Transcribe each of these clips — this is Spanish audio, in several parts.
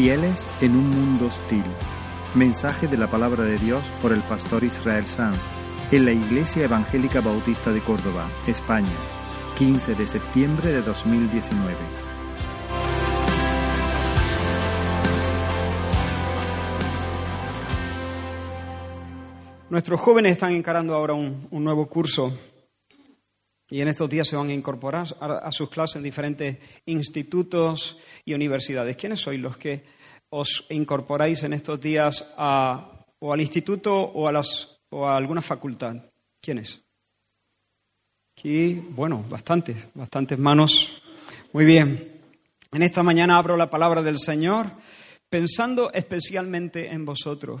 Fieles en un mundo hostil. Mensaje de la palabra de Dios por el pastor Israel Sanz en la Iglesia Evangélica Bautista de Córdoba, España, 15 de septiembre de 2019. Nuestros jóvenes están encarando ahora un, un nuevo curso y en estos días se van a incorporar a, sus clases en diferentes institutos y universidades. ¿Quiénes sois los que os incorporáis en estos días a, o al instituto o a, las, o a alguna facultad? ¿Quiénes? Aquí, bueno, bastantes, bastantes manos. Muy bien. En esta mañana abro la palabra del Señor pensando especialmente en vosotros.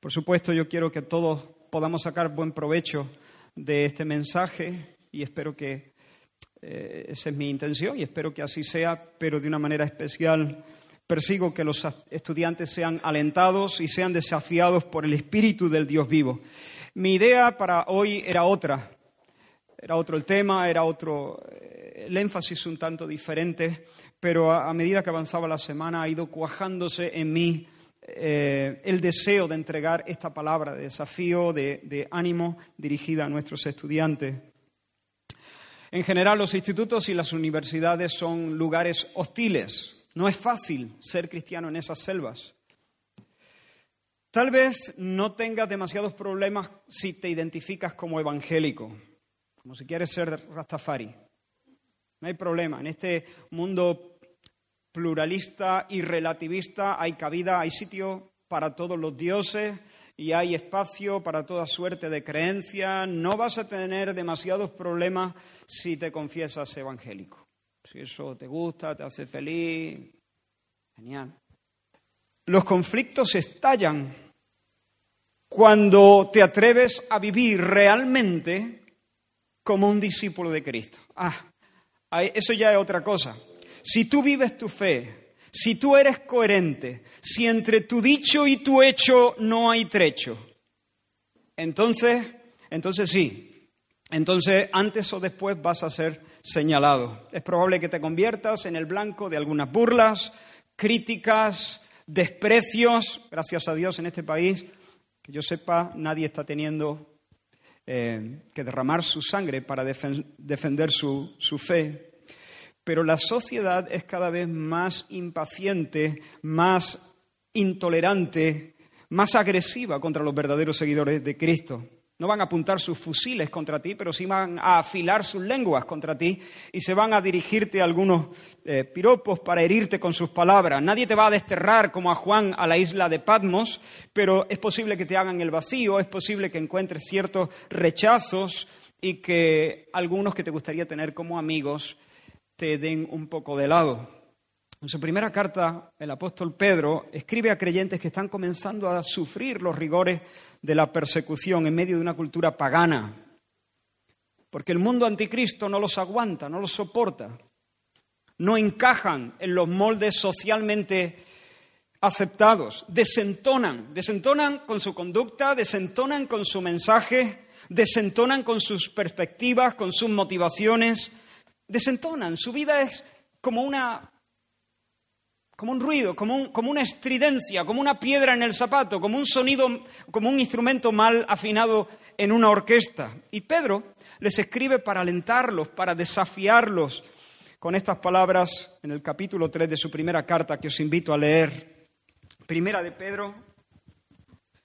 Por supuesto, yo quiero que todos podamos sacar buen provecho de este mensaje y espero que eh, esa es mi intención y espero que así sea, pero de una manera especial persigo que los estudiantes sean alentados y sean desafiados por el Espíritu del Dios vivo. Mi idea para hoy era otra, era otro el tema, era otro, eh, el énfasis un tanto diferente, pero a, medida que avanzaba la semana ha ido cuajándose en mí eh, el deseo de entregar esta palabra de desafío, de, de ánimo dirigida a nuestros estudiantes. En general, los institutos y las universidades son lugares hostiles. No es fácil ser cristiano en esas selvas. Tal vez no tengas demasiados problemas si te identificas como evangélico, como si quieres ser Rastafari. No hay problema. En este mundo pluralista y relativista hay cabida, hay sitio para todos los dioses y hay espacio para toda suerte de creencias. No vas a tener demasiados problemas si te confiesas evangélico. Si eso te gusta, te hace feliz, genial. Los conflictos estallan cuando te atreves a vivir realmente como un discípulo de Cristo. Ah, eso ya es otra cosa. Si tú vives tu fe, si tú eres coherente, si entre tu dicho y tu hecho no hay trecho, entonces, entonces sí, entonces antes o después vas a ser señalado. Es probable que te conviertas en el blanco de algunas burlas, críticas, desprecios. Gracias a Dios en este país, que yo sepa, nadie está teniendo eh, que derramar su sangre para defen defender su fe. Pero la sociedad es cada vez más impaciente, más intolerante, más agresiva contra los verdaderos seguidores de Cristo. No van a apuntar sus fusiles contra ti, pero sí van a afilar sus lenguas contra ti y se van a dirigirte a algunos eh, piropos para herirte con sus palabras. Nadie te va a desterrar como a Juan a la isla de Patmos, pero es posible que te hagan el vacío, es posible que encuentres ciertos rechazos y que algunos que te gustaría tener como amigos te den un poco de lado. En su primera carta, el apóstol Pedro escribe a creyentes que están comenzando a sufrir los rigores de la persecución en medio de una cultura pagana, porque el mundo anticristo no los aguanta, no los soporta, no encajan en los moldes socialmente aceptados, desentonan, desentonan con su conducta, desentonan con su mensaje, desentonan con sus perspectivas, con sus motivaciones, desentonan. Su vida es como una como un ruido, como, un, como, una estridencia, como una piedra en el zapato, como un sonido, como un instrumento mal afinado en una orquesta. Y Pedro les escribe para alentarlos, para desafiarlos con estas palabras en el capítulo 3 de su primera carta que os invito a leer. Primera de Pedro,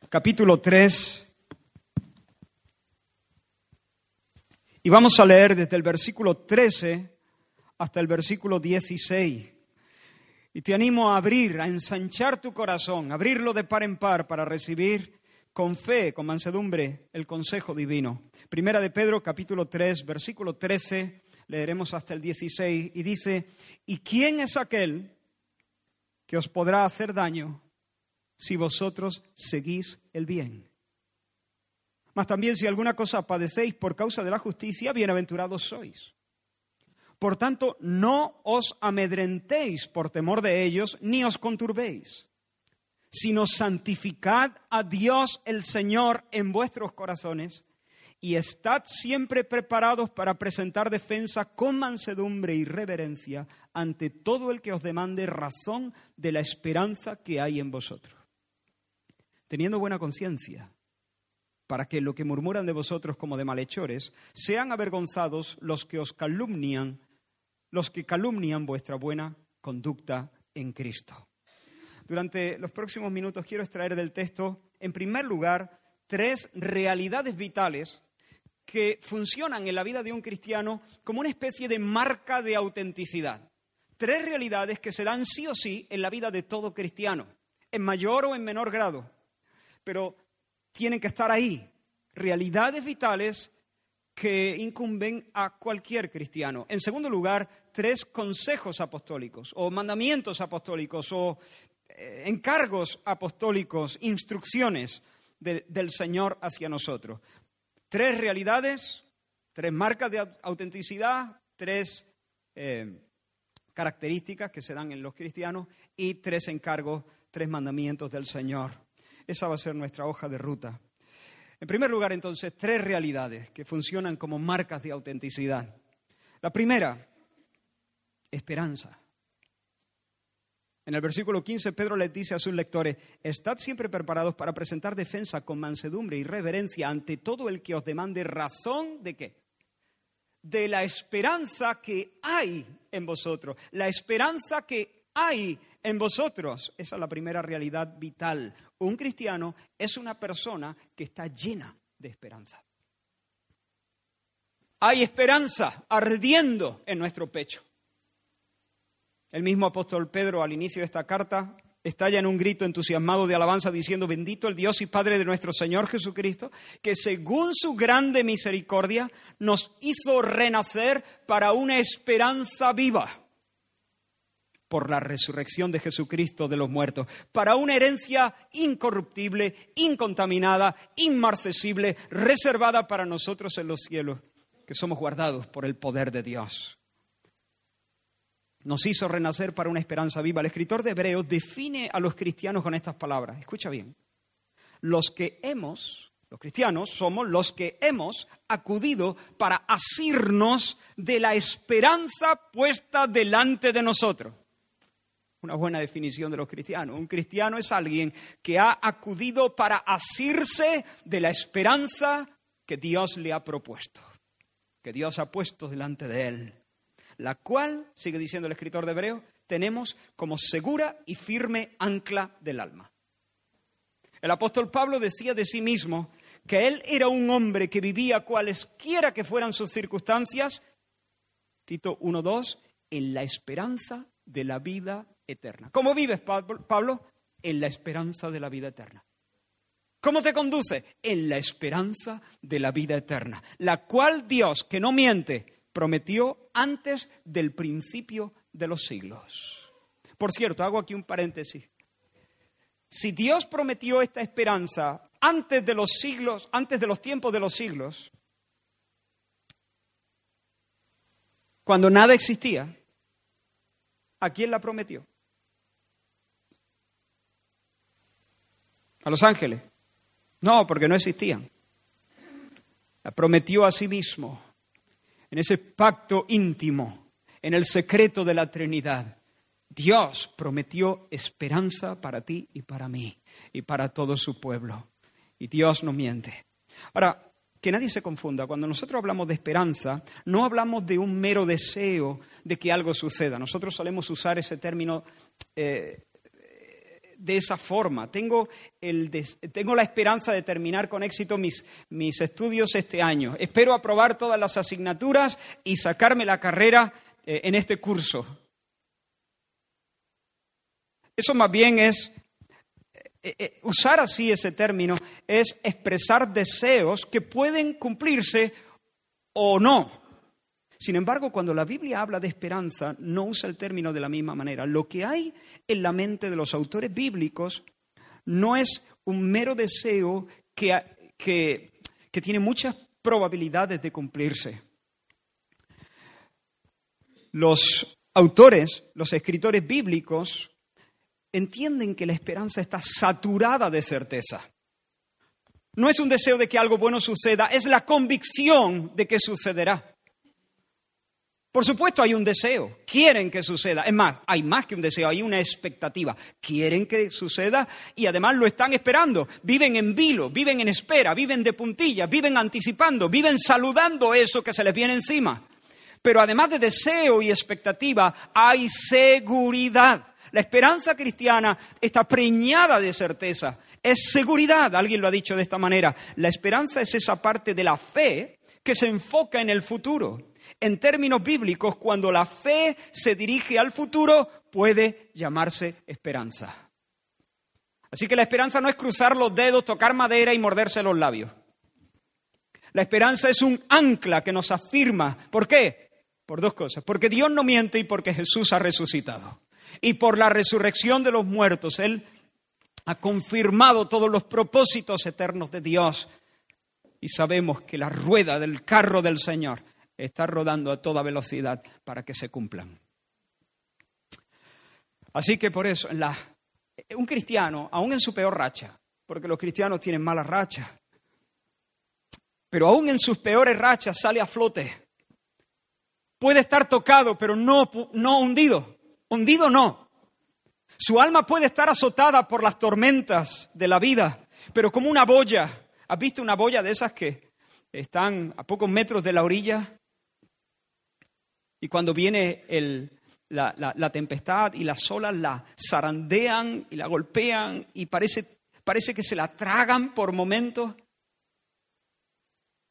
capítulo 3. Y vamos a leer desde el versículo 13 hasta el versículo 16. Y te animo a abrir, a ensanchar tu corazón, abrirlo de par en par para recibir con fe, con mansedumbre, el consejo divino. Primera de Pedro, capítulo 3, versículo 13, leeremos hasta el 16, y dice, ¿y quién es aquel que os podrá hacer daño si vosotros seguís el bien? Mas también si alguna cosa padecéis por causa de la justicia, bienaventurados sois. Por tanto, no os amedrentéis por temor de ellos, ni os conturbéis, sino santificad a Dios el Señor en vuestros corazones y estad siempre preparados para presentar defensa con mansedumbre y reverencia ante todo el que os demande razón de la esperanza que hay en vosotros. Teniendo buena conciencia, para que lo que murmuran de vosotros como de malhechores sean avergonzados los que os calumnian, los que calumnian vuestra buena conducta en Cristo. Durante los próximos minutos quiero extraer del texto, en primer lugar, tres realidades vitales que funcionan en la vida de un cristiano como una especie de marca de autenticidad. Tres realidades que se dan sí o sí en la vida de todo cristiano, en mayor o en menor grado, pero tienen que estar ahí. Realidades vitales que incumben a cualquier cristiano. En segundo lugar, tres consejos apostólicos o mandamientos apostólicos o eh, encargos apostólicos, instrucciones del Señor hacia nosotros. Tres realidades, tres marcas de autenticidad, tres eh, características que se dan en los cristianos y tres encargos, tres mandamientos del Señor. Esa va a ser nuestra hoja de ruta. En primer lugar, entonces, tres realidades que funcionan como marcas de autenticidad. La primera, esperanza. En el versículo 15, Pedro les dice a sus lectores, estad siempre preparados para presentar defensa con mansedumbre y reverencia ante todo el que os demande razón de qué? De la esperanza que hay en vosotros. La esperanza que hay en vosotros. Esa es la primera realidad vital. Un cristiano es una persona que está llena de esperanza. Hay esperanza ardiendo en nuestro pecho. El mismo apóstol Pedro al inicio de esta carta estalla en un grito entusiasmado de alabanza diciendo, bendito el Dios y Padre de nuestro Señor Jesucristo, que según su grande misericordia nos hizo renacer para una esperanza viva por la resurrección de Jesucristo de los muertos, para una herencia incorruptible, incontaminada, inmarcesible, reservada para nosotros en los cielos, que somos guardados por el poder de Dios nos hizo renacer para una esperanza viva. El escritor de Hebreos define a los cristianos con estas palabras. Escucha bien. Los que hemos, los cristianos, somos los que hemos acudido para asirnos de la esperanza puesta delante de nosotros. Una buena definición de los cristianos. Un cristiano es alguien que ha acudido para asirse de la esperanza que Dios le ha propuesto, que Dios ha puesto delante de él la cual, sigue diciendo el escritor de Hebreo, tenemos como segura y firme ancla del alma. El apóstol Pablo decía de sí mismo que él era un hombre que vivía cualesquiera que fueran sus circunstancias, Tito 1.2, en la esperanza de la vida eterna. ¿Cómo vives, Pablo? En la esperanza de la vida eterna. ¿Cómo te conduce? En la esperanza de la vida eterna, la cual Dios, que no miente, prometió antes del principio de los siglos. Por cierto, hago aquí un paréntesis. Si Dios prometió esta esperanza antes de los siglos, antes de los tiempos de los siglos, cuando nada existía, ¿a quién la prometió? ¿A los ángeles? No, porque no existían. La prometió a sí mismo en ese pacto íntimo, en el secreto de la Trinidad. Dios prometió esperanza para ti y para mí y para todo su pueblo. Y Dios no miente. Ahora, que nadie se confunda, cuando nosotros hablamos de esperanza, no hablamos de un mero deseo de que algo suceda. Nosotros solemos usar ese término eh, de esa forma. Tengo, el tengo la esperanza de terminar con éxito mis, mis estudios este año. Espero aprobar todas las asignaturas y sacarme la carrera eh, en este curso. Eso más bien es, eh, eh, usar así ese término, es expresar deseos que pueden cumplirse o no. Sin embargo, cuando la Biblia habla de esperanza, no usa el término de la misma manera. Lo que hay en la mente de los autores bíblicos no es un mero deseo que, que, tiene muchas probabilidades de cumplirse. Los autores, los escritores bíblicos, entienden que la esperanza está saturada de certeza. No es un deseo de que algo bueno suceda, es la convicción de que sucederá. Por supuesto hay un deseo, quieren que suceda. Es más, hay más que un deseo, hay una expectativa. Quieren que suceda y además lo están esperando. Viven en vilo, viven en espera, viven de puntillas, viven anticipando, viven saludando eso que se les viene encima. Pero además de deseo y expectativa, hay seguridad. La esperanza cristiana está preñada de certeza. Es seguridad, alguien lo ha dicho de esta manera. La esperanza es esa parte de la fe que se enfoca en el futuro. En términos bíblicos, cuando la fe se dirige al futuro, puede llamarse esperanza. Así que la esperanza no es cruzar los dedos, tocar madera y morderse los labios. La esperanza es un ancla que nos afirma. ¿Por qué? Por dos cosas. Porque Dios no miente y porque Jesús ha resucitado. Y por la resurrección de los muertos, Él ha confirmado todos los propósitos eternos de Dios. Y sabemos que la rueda del carro del Señor está rodando a toda velocidad para que se cumplan. Así que por eso, un cristiano, aún en su peor racha, porque los cristianos tienen mala racha, pero aún en sus peores rachas sale a flote. Puede estar tocado, pero no, no hundido. Hundido no. Su alma puede estar azotada por las tormentas de la vida, pero como una boya. ¿Has visto una boya de esas que están a pocos metros de la orilla? Y cuando viene la, tempestad y las olas la zarandean y la golpean y parece, parece que se la tragan por momentos,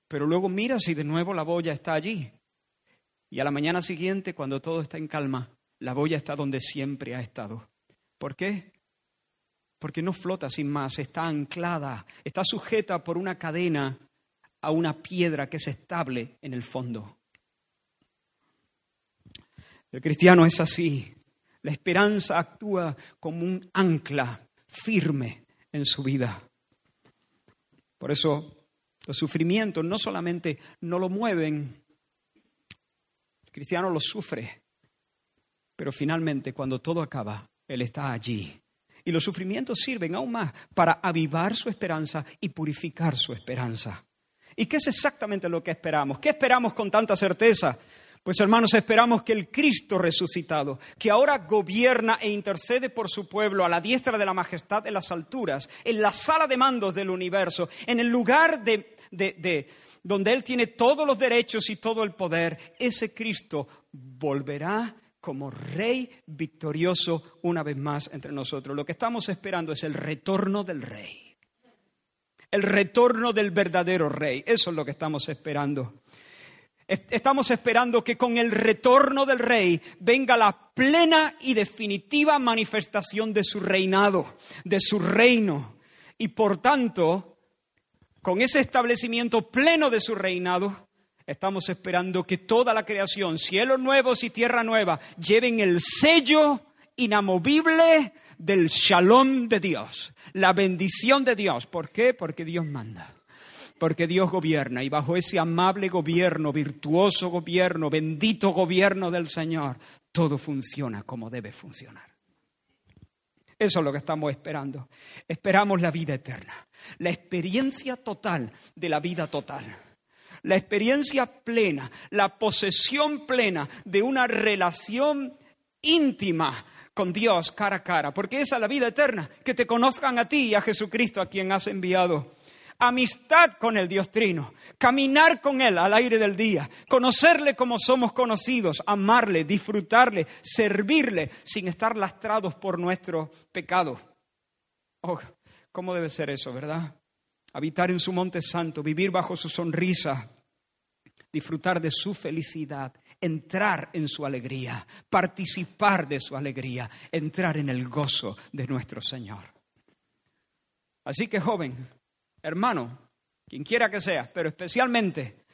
pero luego mira si de nuevo la boya está allí. Y a la mañana siguiente, cuando todo está en calma, la boya está donde siempre ha estado. ¿Por qué? Porque no flota sin más, está anclada, está sujeta por una cadena a una piedra que es estable en el fondo. El cristiano es así. La esperanza actúa como un ancla firme en su vida. Por eso los sufrimientos no solamente no lo mueven, el cristiano lo sufre, pero finalmente cuando todo acaba, Él está allí. Y los sufrimientos sirven aún más para avivar su esperanza y purificar su esperanza. ¿Y qué es exactamente lo que esperamos? ¿Qué esperamos con tanta certeza? Pues hermanos, esperamos que el Cristo resucitado, que ahora gobierna e intercede por su pueblo a la diestra de la majestad en las alturas, en la sala de mandos del universo, en el lugar de, de donde Él tiene todos los derechos y todo el poder, ese Cristo volverá como Rey victorioso una vez más entre nosotros. Lo que estamos esperando es el retorno del Rey, el retorno del verdadero Rey. Eso es lo que estamos esperando. Estamos esperando que con el retorno del rey venga la plena y definitiva manifestación de su reinado, de su reino. Y por tanto, con ese establecimiento pleno de su reinado, estamos esperando que toda la creación, cielos nuevos y tierra nueva, lleven el sello inamovible del shalom de Dios, la bendición de Dios. ¿Por qué? Porque Dios manda porque Dios gobierna y bajo ese amable gobierno, virtuoso gobierno, bendito gobierno del Señor, todo funciona como debe funcionar. Eso es lo que estamos esperando. Esperamos la vida eterna, la experiencia total de la vida total, la experiencia plena, la posesión plena de una relación íntima con Dios cara a cara, porque esa es la vida eterna, que te conozcan a ti y a Jesucristo a quien has enviado amistad con el Dios Trino, caminar con Él al aire del día, conocerle como somos conocidos, amarle, disfrutarle, servirle sin estar lastrados por nuestro pecado. Oh, ¿cómo debe ser eso, verdad? Habitar en su monte santo, vivir bajo su sonrisa, disfrutar de su felicidad, entrar en su alegría, participar de su alegría, entrar en el gozo de nuestro Señor. Así que joven, hermano, quien quiera que sea, pero especialmente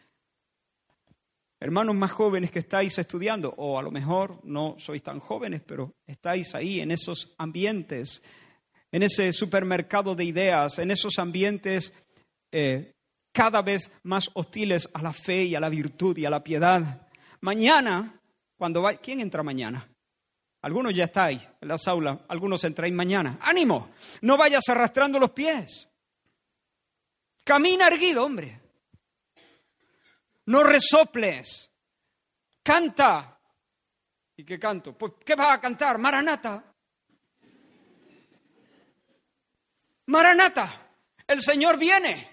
hermanos más jóvenes que estáis estudiando, o a lo mejor no sois tan jóvenes, pero estáis ahí en esos ambientes, en ese supermercado de ideas, en esos ambientes eh, cada vez más hostiles a la fe y a la virtud y a la piedad. Mañana, cuando va, ¿quién entra mañana? Algunos ya estáis en las aulas, algunos entráis mañana. ¡Ánimo! No vayas arrastrando los pies. Camina erguido, hombre. No resoples. Canta. ¿Y qué canto? Pues, ¿qué vas a cantar? Maranata. Maranata. El Señor viene.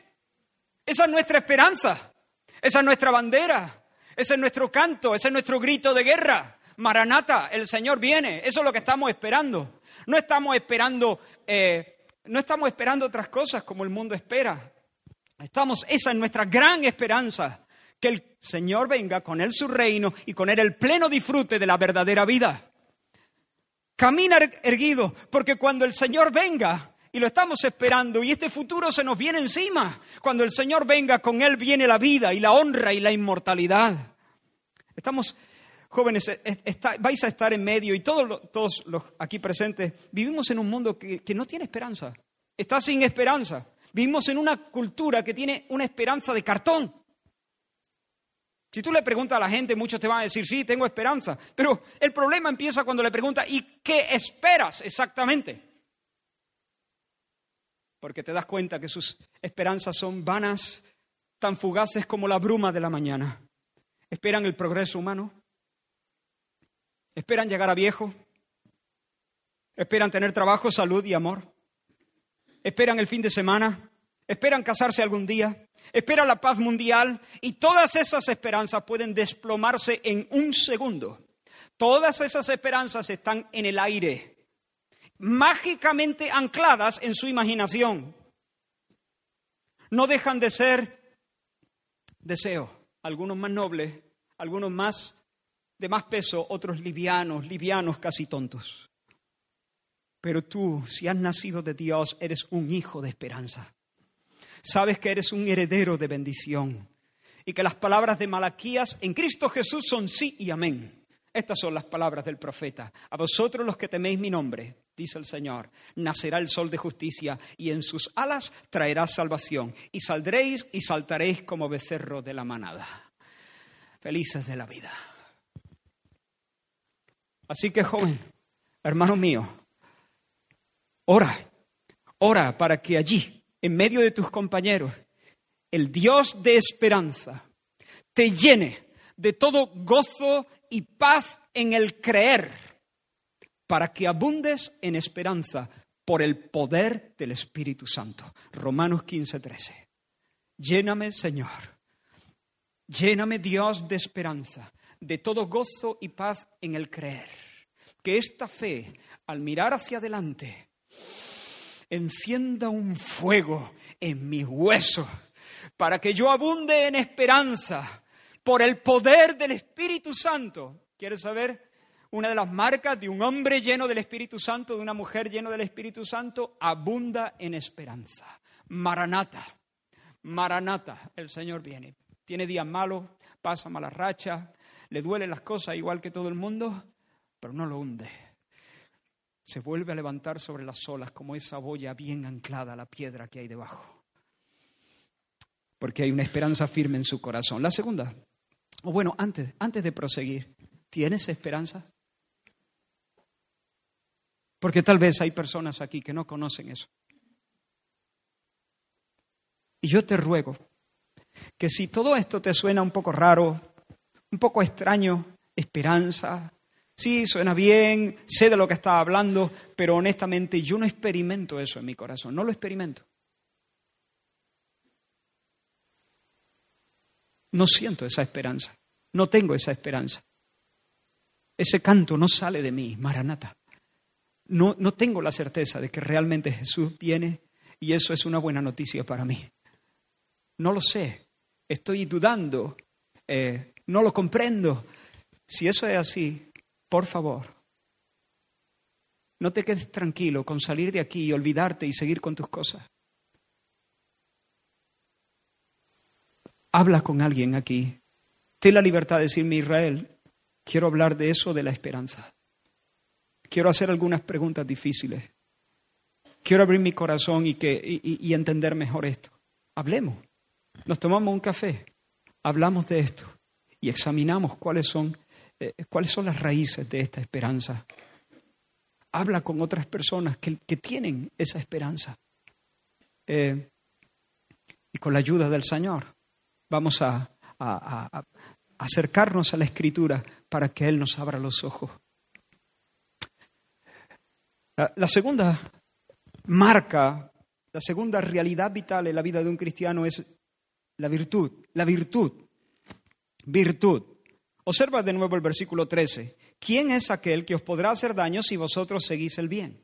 Esa es nuestra esperanza. Esa es nuestra bandera. Ese es nuestro canto. Ese es nuestro grito de guerra. Maranata, el Señor viene. Eso es lo que estamos esperando. No estamos esperando, eh, no estamos esperando otras cosas como el mundo espera. Estamos, esa es nuestra gran esperanza, que el Señor venga con Él su reino y con Él el pleno disfrute de la verdadera vida. Camina er-, erguido, porque cuando el Señor venga, y lo estamos esperando, y este futuro se nos viene encima, cuando el Señor venga, con Él viene la vida y la honra y la inmortalidad. Estamos, jóvenes, vais a estar en medio, y todos todos los aquí presentes, vivimos en un mundo que, que no tiene esperanza, está sin esperanza. Vivimos en una cultura que tiene una esperanza de cartón. Si tú le preguntas a la gente, muchos te van a decir, sí, tengo esperanza. Pero el problema empieza cuando le preguntas, ¿y qué esperas exactamente? Porque te das cuenta que sus esperanzas son vanas, tan fugaces como la bruma de la mañana. Esperan el progreso humano. Esperan llegar a viejo. Esperan tener trabajo, salud y amor. Esperan el fin de semana. Esperan casarse algún día espera la paz mundial y todas esas esperanzas pueden desplomarse en un segundo. Todas esas esperanzas están en el aire, mágicamente ancladas en su imaginación. No dejan de ser deseos, algunos más nobles, algunos más de más peso, otros livianos, livianos, casi tontos. Pero tú, si has nacido de Dios, eres un hijo de esperanza sabes que eres un heredero de bendición y que las palabras de Malaquías en Cristo Jesús son sí y amén. Estas son las palabras del profeta. A vosotros los que teméis mi nombre, dice el Señor, nacerá el sol de justicia y en sus alas traerá salvación y saldréis y saltaréis como becerro de la manada. Felices de la vida. Así que joven, hermano mío, ora, ora para que allí en medio de tus compañeros, el Dios de esperanza te llene de todo gozo y paz en el creer, para que abundes en esperanza por el poder del Espíritu Santo. Romanos 15, 13. Lléname, Señor. Lléname, Dios, de esperanza, de todo gozo y paz en el creer. Que esta fe, al mirar hacia adelante, encienda un fuego en mis huesos para que yo abunde en esperanza por el poder del Espíritu Santo. ¿Quieres saber? Una de las marcas de un hombre lleno del Espíritu Santo, de una mujer llena del Espíritu Santo, abunda en esperanza. Maranata, Maranata, el Señor viene. Tiene días malos, pasa mala racha, le duelen las cosas igual que todo el mundo, pero no lo hunde se vuelve a levantar sobre las olas como esa boya bien anclada a la piedra que hay debajo. Porque hay una esperanza firme en su corazón. La segunda, o bueno, antes, antes de proseguir, ¿tienes esperanza? Porque tal vez hay personas aquí que no conocen eso. Y yo te ruego que si todo esto te suena un poco raro, un poco extraño, esperanza, Sí, suena bien, sé de lo que está hablando, pero honestamente yo no experimento eso en mi corazón, no lo experimento. No siento esa esperanza, no tengo esa esperanza. Ese canto no sale de mí, Maranata. No, no tengo la certeza de que realmente Jesús viene y eso es una buena noticia para mí. No lo sé, estoy dudando, eh, no lo comprendo. Si eso es así, por favor, no te quedes tranquilo con salir de aquí y olvidarte y seguir con tus cosas. Habla con alguien aquí. Ten la libertad de decirme, Israel, quiero hablar de eso, de la esperanza. Quiero hacer algunas preguntas difíciles. Quiero abrir mi corazón y, que, y entender mejor esto. Hablemos. Nos tomamos un café, hablamos de esto y examinamos cuáles son eh, cuáles son las raíces de esta esperanza. Habla con otras personas que, tienen esa esperanza. Eh, Y con la ayuda del Señor vamos a, acercarnos a la Escritura para que Él nos abra los ojos. La, segunda marca, la segunda realidad vital en la vida de un cristiano es la virtud. La virtud. Virtud. Observa de nuevo el versículo 13. ¿Quién es aquel que os podrá hacer daño si vosotros seguís el bien?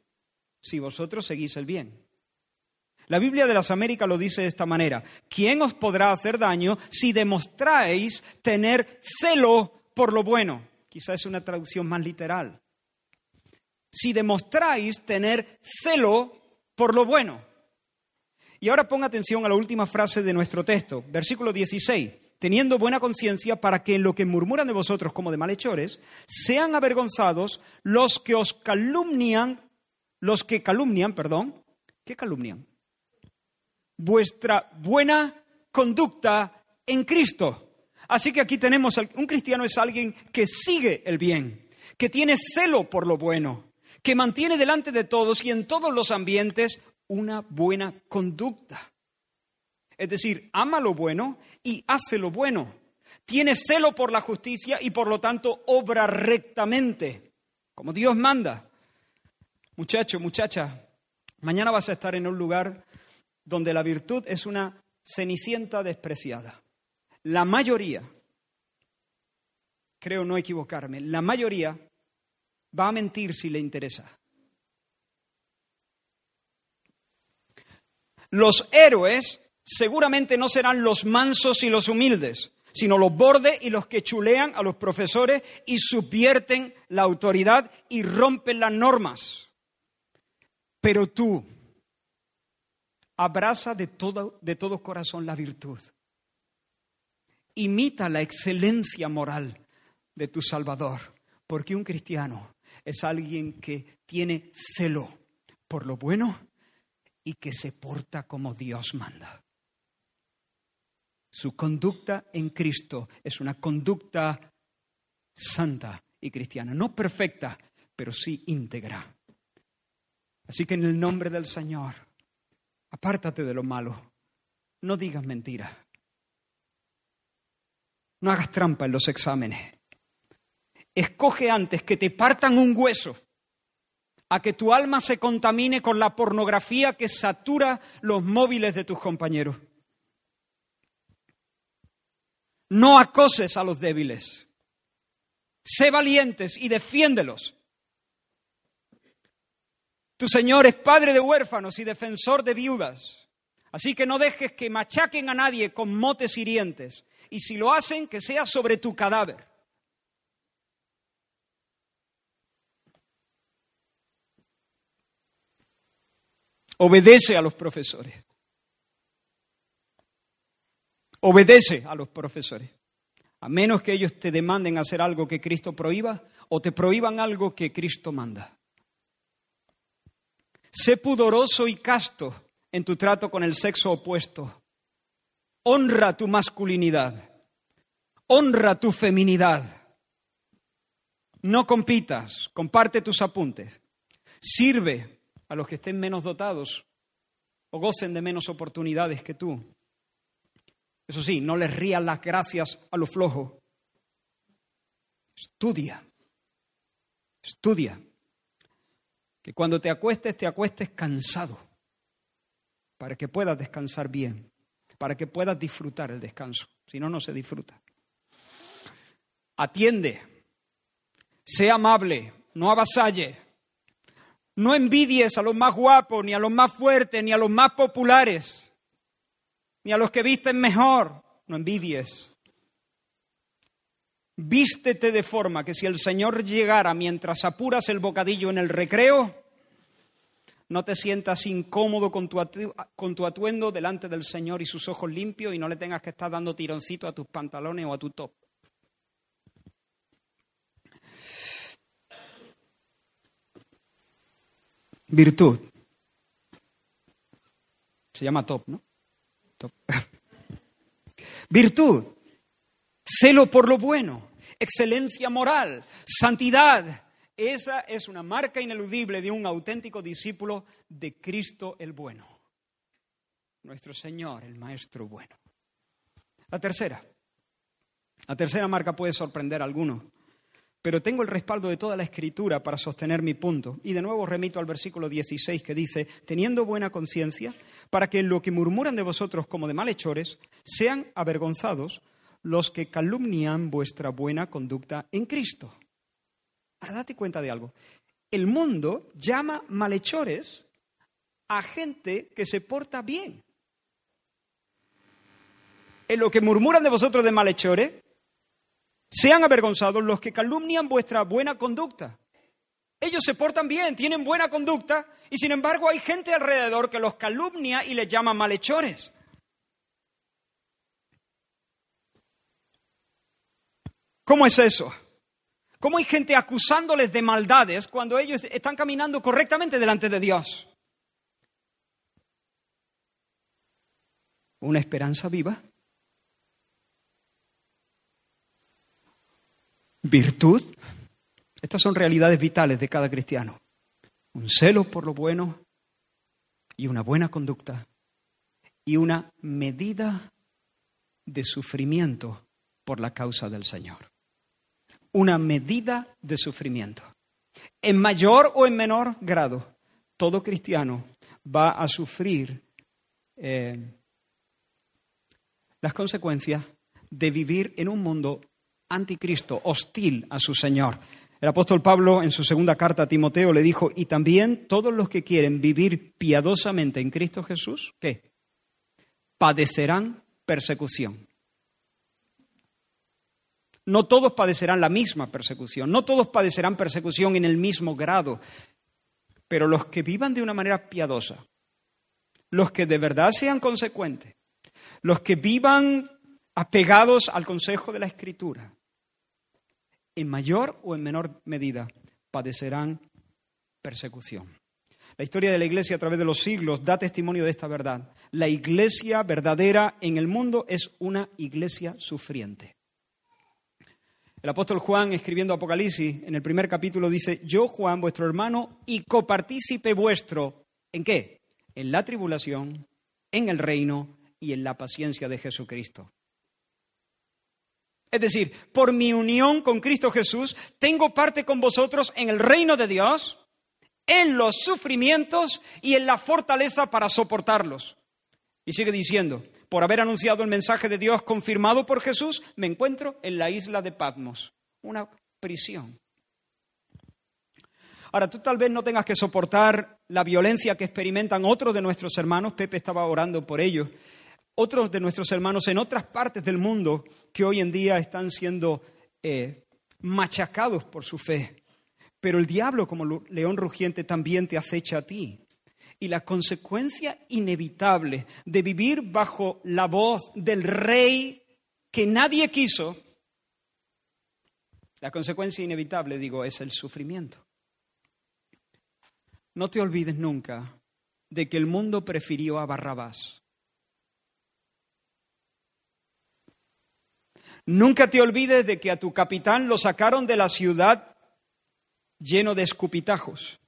Si vosotros seguís el bien. La Biblia de las Américas lo dice de esta manera. ¿Quién os podrá hacer daño si demostráis tener celo por lo bueno? Quizás es una traducción más literal. Si demostráis tener celo por lo bueno. Y ahora ponga atención a la última frase de nuestro texto, versículo 16. Teniendo buena conciencia para que en lo que murmuran de vosotros como de malhechores, sean avergonzados los que os calumnian, los que calumnian, perdón, ¿qué calumnian? vuestra buena conducta en Cristo. Así que aquí tenemos, un cristiano es alguien que sigue el bien, que tiene celo por lo bueno, que mantiene delante de todos y en todos los ambientes una buena conducta. Es decir, ama lo bueno y hace lo bueno. Tiene celo por la justicia y por lo tanto obra rectamente, como Dios manda. Muchacho, muchacha, mañana vas a estar en un lugar donde la virtud es una cenicienta despreciada. La mayoría, creo no equivocarme, la mayoría va a mentir si le interesa. Los héroes seguramente no serán los mansos y los humildes, sino los bordes y los que chulean a los profesores y subvierten la autoridad y rompen las normas. Pero tú, abraza de todo, de todo corazón la virtud. Imita la excelencia moral de tu Salvador, porque un cristiano es alguien que tiene celo por lo bueno y que se porta como Dios manda. Su conducta en Cristo es una conducta santa y cristiana, no perfecta, pero sí íntegra. Así que en el nombre del Señor, Apártate de lo malo. No digas mentiras. No hagas trampa en los exámenes. Escoge antes que te partan un hueso a que tu alma se contamine con la pornografía que satura los móviles de tus compañeros. No acoses a los débiles. Sé valientes y defiéndelos. Tu Señor es padre de huérfanos y defensor de viudas. Así que no dejes que machaquen a nadie con motes hirientes. Y si lo hacen, que sea sobre tu cadáver. Obedece a los profesores. Obedece a los profesores. A menos que ellos te demanden hacer algo que Cristo prohíba o te prohíban algo que Cristo manda. Sé pudoroso y casto en tu trato con el sexo opuesto. Honra tu masculinidad. Honra tu feminidad. No compitas, comparte tus apuntes. Sirve a los que estén menos dotados o gocen de menos oportunidades que tú. Eso sí, no les rías las gracias a lo flojo. Estudia. Estudia que cuando te acuestes, te acuestes cansado, para que puedas descansar bien, para que puedas disfrutar el descanso, si no, no se disfruta. Atiende, sea amable, no avasalle, no envidies a los más guapos, ni a los más fuertes, ni a los más populares, ni a los que visten mejor, no envidies. Vístete de forma que si el Señor llegara mientras apuras el bocadillo en el recreo, no te sientas incómodo con tu, atuendo delante del Señor y sus ojos limpios y no le tengas que estar dando tironcito a tus pantalones o a tu top. Virtud. Se llama top, ¿no? Virtud celo por lo bueno, excelencia moral, santidad. Esa es una marca ineludible de un auténtico discípulo de Cristo el bueno. nuestro Señor, el Maestro bueno. La tercera. La tercera marca puede sorprender a algunos, pero tengo el respaldo de toda la escritura para sostener mi punto. Y de nuevo remito al versículo 16 que dice, teniendo buena conciencia, para que en lo que murmuran de vosotros como de malhechores, sean avergonzados los que calumnian vuestra buena conducta en Cristo. Ahora date cuenta de algo. El mundo llama malhechores a gente que se porta bien. En lo que murmuran de vosotros de malhechores, sean avergonzados los que calumnian vuestra buena conducta. Ellos se portan bien, tienen buena conducta, y sin embargo hay gente alrededor que los calumnia y les llama malhechores. ¿Cómo es eso? ¿Cómo hay gente acusándoles de maldades cuando ellos están caminando correctamente delante de Dios? ¿Una esperanza viva? ¿Virtud? Estas son realidades vitales de cada cristiano. Un celo por lo bueno y una buena conducta y una medida de sufrimiento por la causa del Señor una medida de sufrimiento. En mayor o en menor grado, todo cristiano va a sufrir eh, las consecuencias de vivir en un mundo anticristo, hostil a su Señor. El apóstol Pablo en su segunda carta a Timoteo le dijo, y también todos los que quieren vivir piadosamente en Cristo Jesús, ¿qué? Padecerán persecución. No todos padecerán la misma persecución, no todos padecerán persecución en el mismo grado, pero los que vivan de una manera piadosa, los que de verdad sean consecuentes, los que vivan apegados al consejo de la Escritura, en mayor o en menor medida padecerán persecución. La historia de la Iglesia a través de los siglos da testimonio de esta verdad. La Iglesia verdadera en el mundo es una Iglesia sufriente. El apóstol Juan, escribiendo Apocalipsis, en el primer capítulo dice, yo Juan, vuestro hermano y copartícipe vuestro, ¿en qué? En la tribulación, en el reino y en la paciencia de Jesucristo. Es decir, por mi unión con Cristo Jesús, tengo parte con vosotros en el reino de Dios, en los sufrimientos y en la fortaleza para soportarlos. Y sigue diciendo, por haber anunciado el mensaje de Dios confirmado por Jesús, me encuentro en la isla de Patmos, una prisión. Ahora, tú tal vez no tengas que soportar la violencia que experimentan otros de nuestros hermanos, Pepe estaba orando por ellos, otros de nuestros hermanos en otras partes del mundo que hoy en día están siendo eh, machacados por su fe. Pero el diablo, como león rugiente, también te acecha a ti y la consecuencia inevitable de vivir bajo la voz del rey que nadie quiso, la consecuencia inevitable, digo, es el sufrimiento. No te olvides nunca de que el mundo prefirió a Barrabás. Nunca te olvides de que a tu capitán lo sacaron de la ciudad lleno de escupitajos.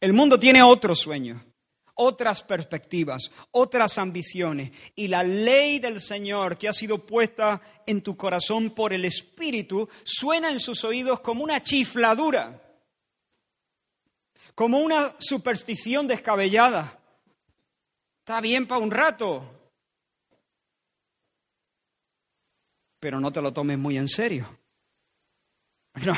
El mundo tiene otros sueños, otras perspectivas, otras ambiciones. Y la ley del Señor que ha sido puesta en tu corazón por el Espíritu suena en sus oídos como una chifladura, como una superstición descabellada. Está bien para un rato, pero no te lo tomes muy en serio. No,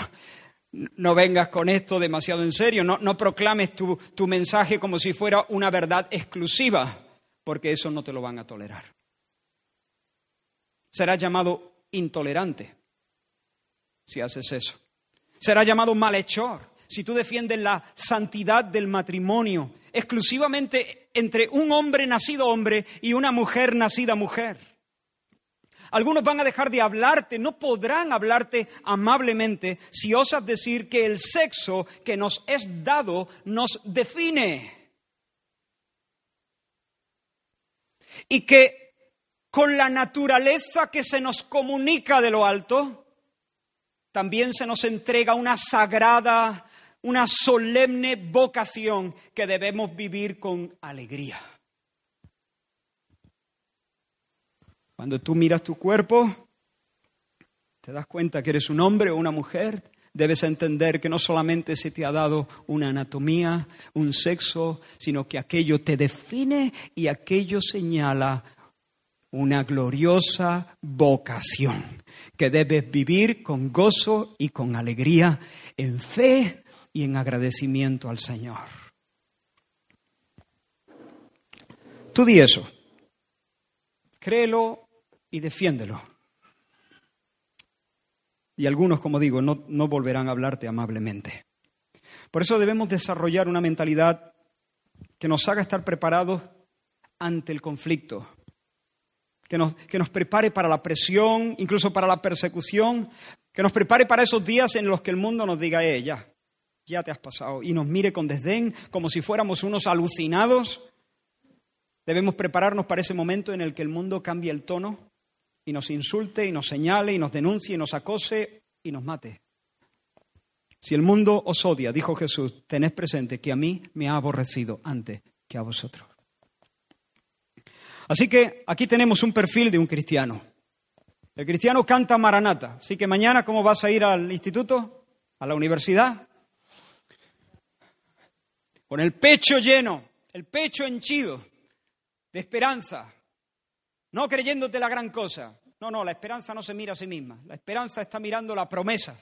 no vengas con esto demasiado en serio, no, proclames tu, tu mensaje como si fuera una verdad exclusiva, porque eso no te lo van a tolerar. Serás llamado intolerante si haces eso. Serás llamado malhechor si tú defiendes la santidad del matrimonio exclusivamente entre un hombre nacido hombre y una mujer nacida mujer. Algunos van a dejar de hablarte, no podrán hablarte amablemente si osas decir que el sexo que nos es dado nos define. Y que con la naturaleza que se nos comunica de lo alto, también se nos entrega una sagrada una solemne vocación que debemos vivir con alegría. Cuando tú miras tu cuerpo, te das cuenta que eres un hombre o una mujer, debes entender que no solamente se te ha dado una anatomía, un sexo, sino que aquello te define y aquello señala una gloriosa vocación que debes vivir con gozo y con alegría, en fe y en agradecimiento al Señor. Tú di eso, créelo y defiéndelo. Y algunos, como digo, no, no volverán a hablarte amablemente. Por eso debemos desarrollar una mentalidad que nos haga estar preparados ante el conflicto, que nos, que nos, prepare para la presión, incluso para la persecución, que nos prepare para esos días en los que el mundo nos diga, eh, ya, ya te has pasado, y nos mire con desdén como si fuéramos unos alucinados. Debemos prepararnos para ese momento en el que el mundo cambie el tono y nos insulte y nos señale y nos denuncie y nos acose y nos mate. Si el mundo os odia, dijo Jesús, tened presente que a mí me ha aborrecido antes que a vosotros. Así que aquí tenemos un perfil de un cristiano. El cristiano canta Maranata. Así que mañana, ¿cómo vas a ir al instituto? ¿A la universidad? Con el pecho lleno, el pecho henchido de esperanza, no creyéndote la gran cosa. No, no, la esperanza no se mira a sí misma. La esperanza está mirando la promesa.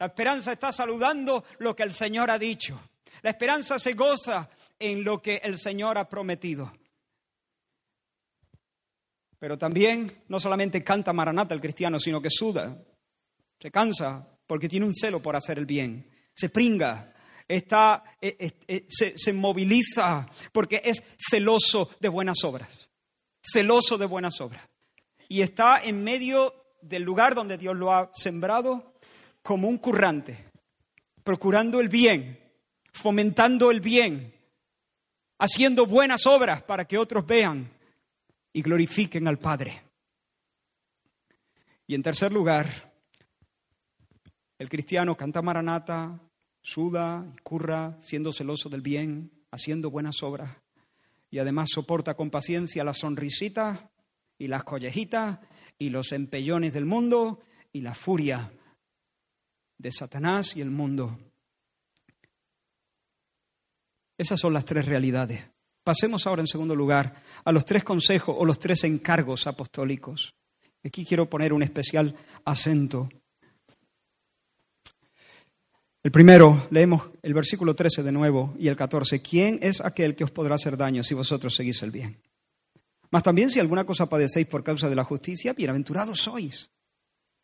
La esperanza está saludando lo que el Señor ha dicho. La esperanza se goza en lo que el Señor ha prometido. Pero también no solamente canta Maranata el cristiano, sino que suda, se cansa porque tiene un celo por hacer el bien, se pringa, está, eh, eh, eh, se, se moviliza porque es celoso de buenas obras celoso de buenas obras. Y está en medio del lugar donde Dios lo ha sembrado como un currante, procurando el bien, fomentando el bien, haciendo buenas obras para que otros vean y glorifiquen al Padre. Y en tercer lugar, el cristiano canta maranata, suda y curra, siendo celoso del bien, haciendo buenas obras y además soporta con paciencia las sonrisitas y las collejitas y los empellones del mundo y la furia de Satanás y el mundo. Esas son las tres realidades. Pasemos ahora en segundo lugar a los tres consejos o los tres encargos apostólicos. Aquí quiero poner un especial acento. El primero, leemos el versículo 13 de nuevo y el 14. ¿Quién es aquel que os podrá hacer daño si vosotros seguís el bien? Mas también si alguna cosa padecéis por causa de la justicia, bienaventurados sois.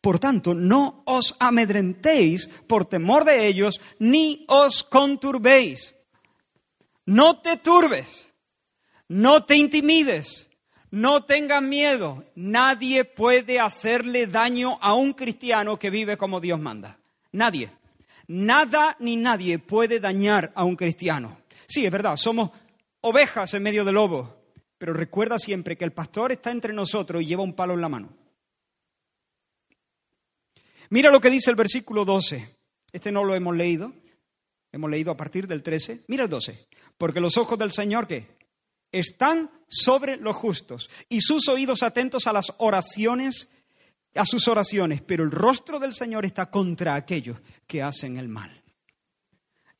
Por tanto, no os amedrentéis por temor de ellos, ni os conturbéis. No te turbes, no te intimides, no tengas miedo. Nadie puede hacerle daño a un cristiano que vive como Dios manda. Nadie. Nada ni nadie puede dañar a un cristiano. Sí, es verdad, somos ovejas en medio del lobo, pero recuerda siempre que el pastor está entre nosotros y lleva un palo en la mano. Mira lo que dice el versículo 12. Este no lo hemos leído. Hemos leído a partir del 13. Mira el 12. Porque los ojos del Señor, ¿qué? Están sobre los justos y sus oídos atentos a las oraciones a sus oraciones, pero el rostro del Señor está contra aquellos que hacen el mal.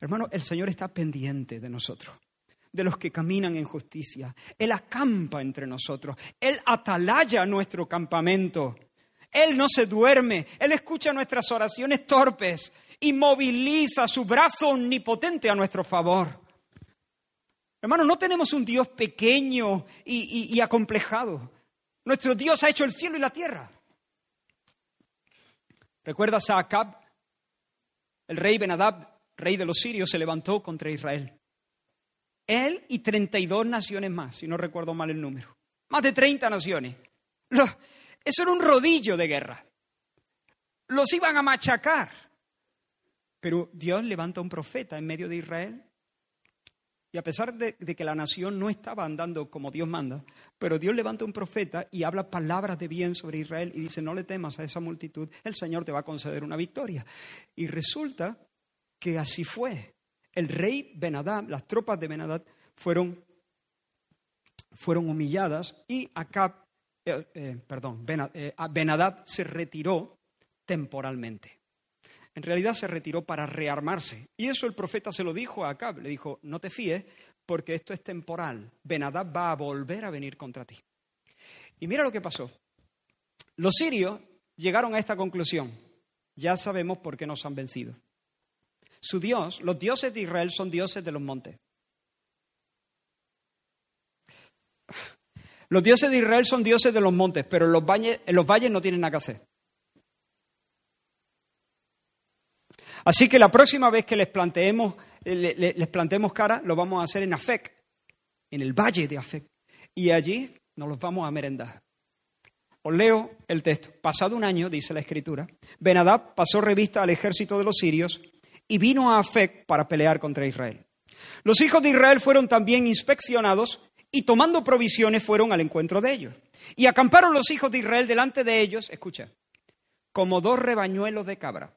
Hermano, el Señor está pendiente de nosotros, de los que caminan en justicia. Él acampa entre nosotros, Él atalaya nuestro campamento. Él no se duerme, Él escucha nuestras oraciones torpes y moviliza su brazo omnipotente a nuestro favor. Hermano, no tenemos un Dios pequeño y, y acomplejado. Nuestro Dios ha hecho el cielo y la tierra. ¿Recuerdas a Acab? El rey Benadab, rey de los sirios, se levantó contra Israel. Él y 32 naciones más, si no recuerdo mal el número. Más de 30 naciones. Eso era un rodillo de guerra. Los iban a machacar. Pero Dios levanta un profeta en medio de Israel y a pesar de, que la nación no estaba andando como Dios manda, pero Dios levanta un profeta y habla palabras de bien sobre Israel y dice, no le temas a esa multitud, el Señor te va a conceder una victoria. Y resulta que así fue. El rey Benadad, las tropas de Benadad fueron, fueron humilladas y Acab, eh, eh, perdón, eh, se retiró temporalmente. En realidad se retiró para rearmarse. Y eso el profeta se lo dijo a Acab. Le dijo, no te fíes porque esto es temporal. Benadad va a volver a venir contra ti. Y mira lo que pasó. Los sirios llegaron a esta conclusión. Ya sabemos por qué nos han vencido. Su Dios, los dioses de Israel son dioses de los montes. Los dioses de Israel son dioses de los montes, pero en los valles, en los valles no tienen nada que hacer. Así que la próxima vez que les planteemos, les planteemos cara, lo vamos a hacer en Afec, en el valle de Afec. Y allí nos los vamos a merendar. Os leo el texto. Pasado un año, dice la escritura, Benadab pasó revista al ejército de los sirios y vino a Afec para pelear contra Israel. Los hijos de Israel fueron también inspeccionados y tomando provisiones fueron al encuentro de ellos. Y acamparon los hijos de Israel delante de ellos, escucha, como dos rebañuelos de cabra.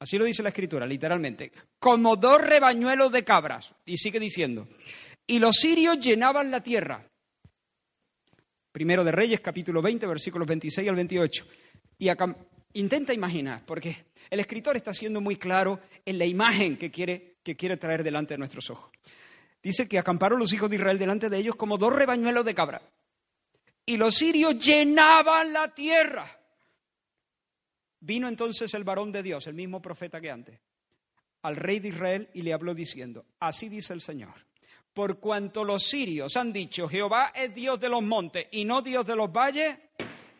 Así lo dice la escritura, literalmente. Como dos rebañuelos de cabras. Y sigue diciendo. Y los sirios llenaban la tierra. Primero de Reyes, capítulo 20, versículos 26 al 28. Y intenta imaginar, porque el escritor está siendo muy claro en la imagen que quiere, que quiere traer delante de nuestros ojos. Dice que acamparon los hijos de Israel delante de ellos como dos rebañuelos de cabra. Y los sirios llenaban la tierra. Vino entonces el varón de Dios, el mismo profeta que antes, al rey de Israel y le habló diciendo, así dice el Señor, por cuanto los sirios han dicho, Jehová es Dios de los montes y no Dios de los valles,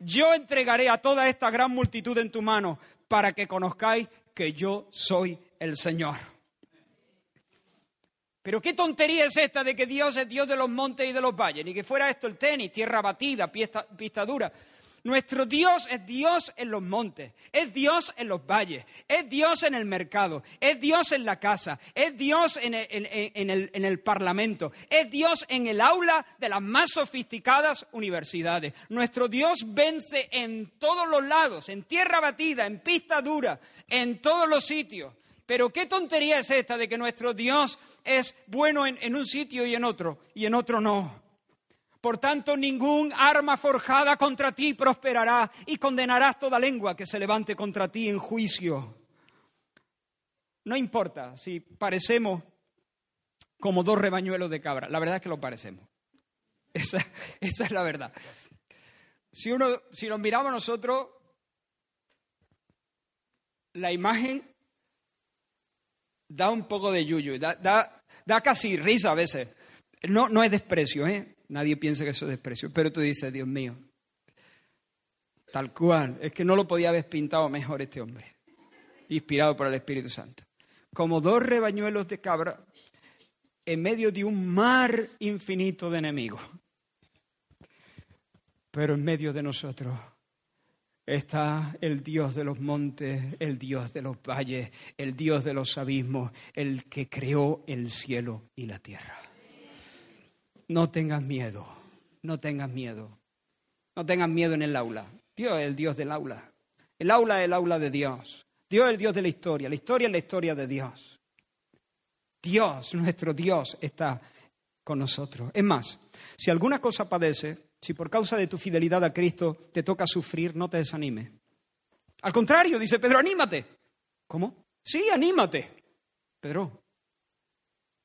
yo entregaré a toda esta gran multitud en tu mano para que conozcáis que yo soy el Señor. Pero qué tontería es esta de que Dios es Dios de los montes y de los valles, ni que fuera esto el tenis, tierra batida, pista, pista dura. Nuestro Dios es Dios en los montes, es Dios en los valles, es Dios en el mercado, es Dios en la casa, es Dios en el, parlamento, es Dios en el aula de las más sofisticadas universidades. Nuestro Dios vence en todos los lados, en tierra batida, en pista dura, en todos los sitios. Pero qué tontería es esta de que nuestro Dios es bueno en un sitio y en otro, y en otro no. Por tanto, ningún arma forjada contra ti prosperará y condenarás toda lengua que se levante contra ti en juicio. No importa si parecemos como dos rebañuelos de cabra, la verdad es que lo parecemos. Esa, es la verdad. Si, uno, si nos miramos nosotros, la imagen da un poco de yuyu, da, da, da casi risa a veces. No, no es desprecio, ¿eh? Nadie piensa que eso es desprecio. Pero tú dices, Dios mío, tal cual, es que no lo podía haber pintado mejor este hombre, inspirado por el Espíritu Santo. Como dos rebañuelos de cabra en medio de un mar infinito de enemigos. Pero en medio de nosotros está el Dios de los montes, el Dios de los valles, el Dios de los abismos, el que creó el cielo y la tierra. No tengas miedo, no tengas miedo. No tengas miedo en el aula. Dios es el Dios del aula. El aula es el aula de Dios. Dios es el Dios de la historia. La historia es la historia de Dios. Dios, nuestro Dios, está con nosotros. Es más, si alguna cosa padece, si por causa de tu fidelidad a Cristo te toca sufrir, no te desanimes. Al contrario, dice Pedro, anímate. ¿Cómo? Sí, anímate. Pedro,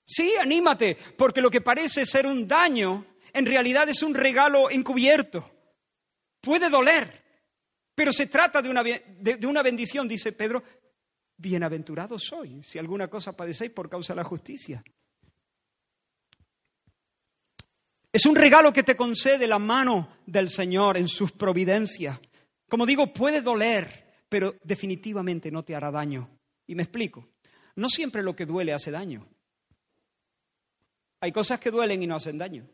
Sí, anímate, porque lo que parece ser un daño en realidad es un regalo encubierto. Puede doler, pero se trata de una, de, una bendición, dice Pedro. Bienaventurado soy si alguna cosa padecéis por causa de la justicia. Es un regalo que te concede la mano del Señor en sus providencias. Como digo, puede doler, pero definitivamente no te hará daño. Y me explico. No siempre lo que duele hace daño. Hay cosas que duelen y no hacen daño.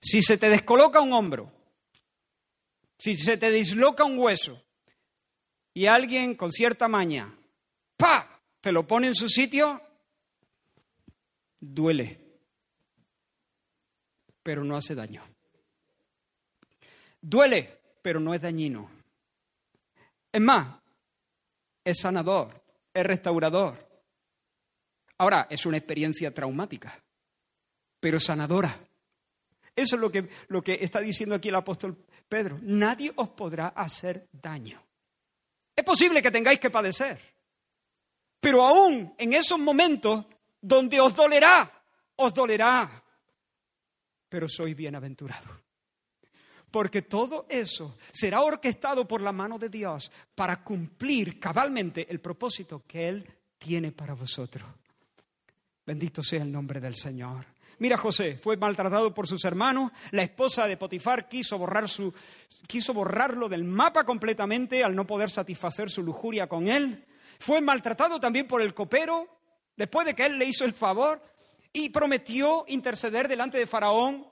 Si se te descoloca un hombro, si se te disloca un hueso y alguien con cierta maña, ¡pa!, te lo pone en su sitio, duele, pero no hace daño. Duele, pero no es dañino. Es más, es sanador, es restaurador. Ahora, es una experiencia traumática, pero sanadora. Eso es lo que, lo que está diciendo aquí el apóstol Pedro. Nadie os podrá hacer daño. Es posible que tengáis que padecer, pero aún en esos momentos donde os dolerá, os dolerá, pero sois bienaventurados porque todo eso será orquestado por la mano de Dios para cumplir cabalmente el propósito que Él tiene para vosotros. Bendito sea el nombre del Señor. Mira, José fue maltratado por sus hermanos, la esposa de Potifar quiso, borrar su, quiso borrarlo del mapa completamente al no poder satisfacer su lujuria con él. Fue maltratado también por el copero, después de que él le hizo el favor y prometió interceder delante de Faraón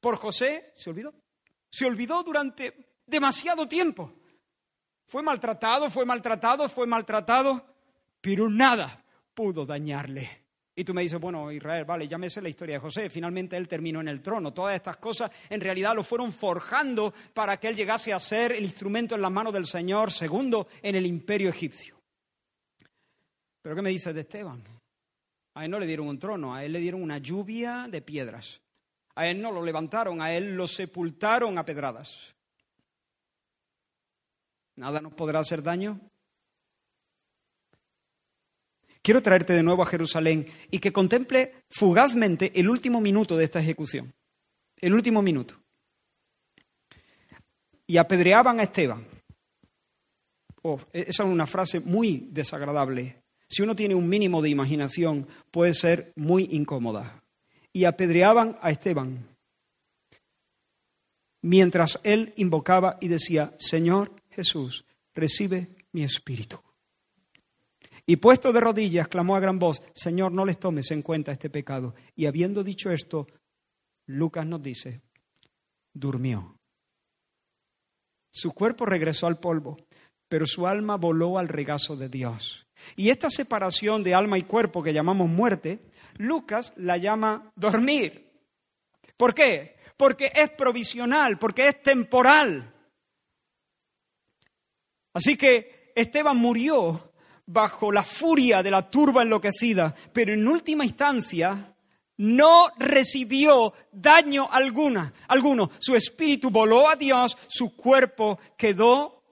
por José. ¿Se olvidó? Se olvidó durante demasiado tiempo. Fue maltratado, fue maltratado, fue maltratado, pero nada pudo dañarle. Y tú me dices, bueno, Israel, vale, ya me la historia de José. Finalmente él terminó en el trono. Todas estas cosas en realidad lo fueron forjando para que él llegase a ser el instrumento en la mano del Señor, segundo en el imperio egipcio. Pero ¿qué me dices de Esteban? A él no le dieron un trono, a él le dieron una lluvia de piedras. A él no lo levantaron, a él lo sepultaron a pedradas. ¿Nada nos podrá hacer daño? Quiero traerte de nuevo a Jerusalén y que contemple fugazmente el último minuto de esta ejecución. El último minuto. Y apedreaban a Esteban. Oh, e-, esa es una frase muy desagradable. Si uno tiene un mínimo de imaginación, puede ser muy incómoda y apedreaban a Esteban, mientras él invocaba y decía, Señor Jesús, recibe mi espíritu. Y puesto de rodillas, clamó a gran voz, Señor, no les tomes en cuenta este pecado. Y habiendo dicho esto, Lucas nos dice, durmió. Su cuerpo regresó al polvo, pero su alma voló al regazo de Dios. Y esta separación de alma y cuerpo que llamamos muerte Lucas la llama dormir. ¿Por qué? Porque es provisional, porque es temporal. Así que Esteban murió bajo la furia de la turba enloquecida, pero en última instancia no recibió daño alguna, alguno. Su espíritu voló a Dios, su cuerpo quedó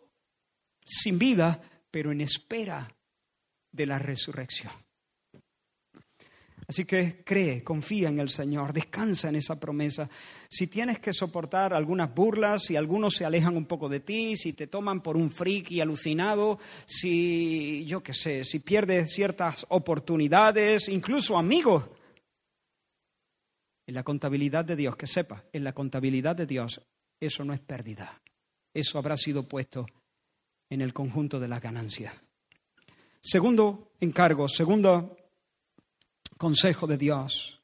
sin vida, pero en espera de la resurrección. Así que cree, confía en el Señor, descansa en esa promesa. Si tienes que soportar algunas burlas, si algunos se alejan un poco de ti, si te toman por un friki alucinado, si, yo qué sé, si pierdes ciertas oportunidades, incluso amigos, en la contabilidad de Dios, que sepa, en la contabilidad de Dios, eso no es pérdida. Eso habrá sido puesto en el conjunto de las ganancias. Segundo encargo, segundo consejo de Dios.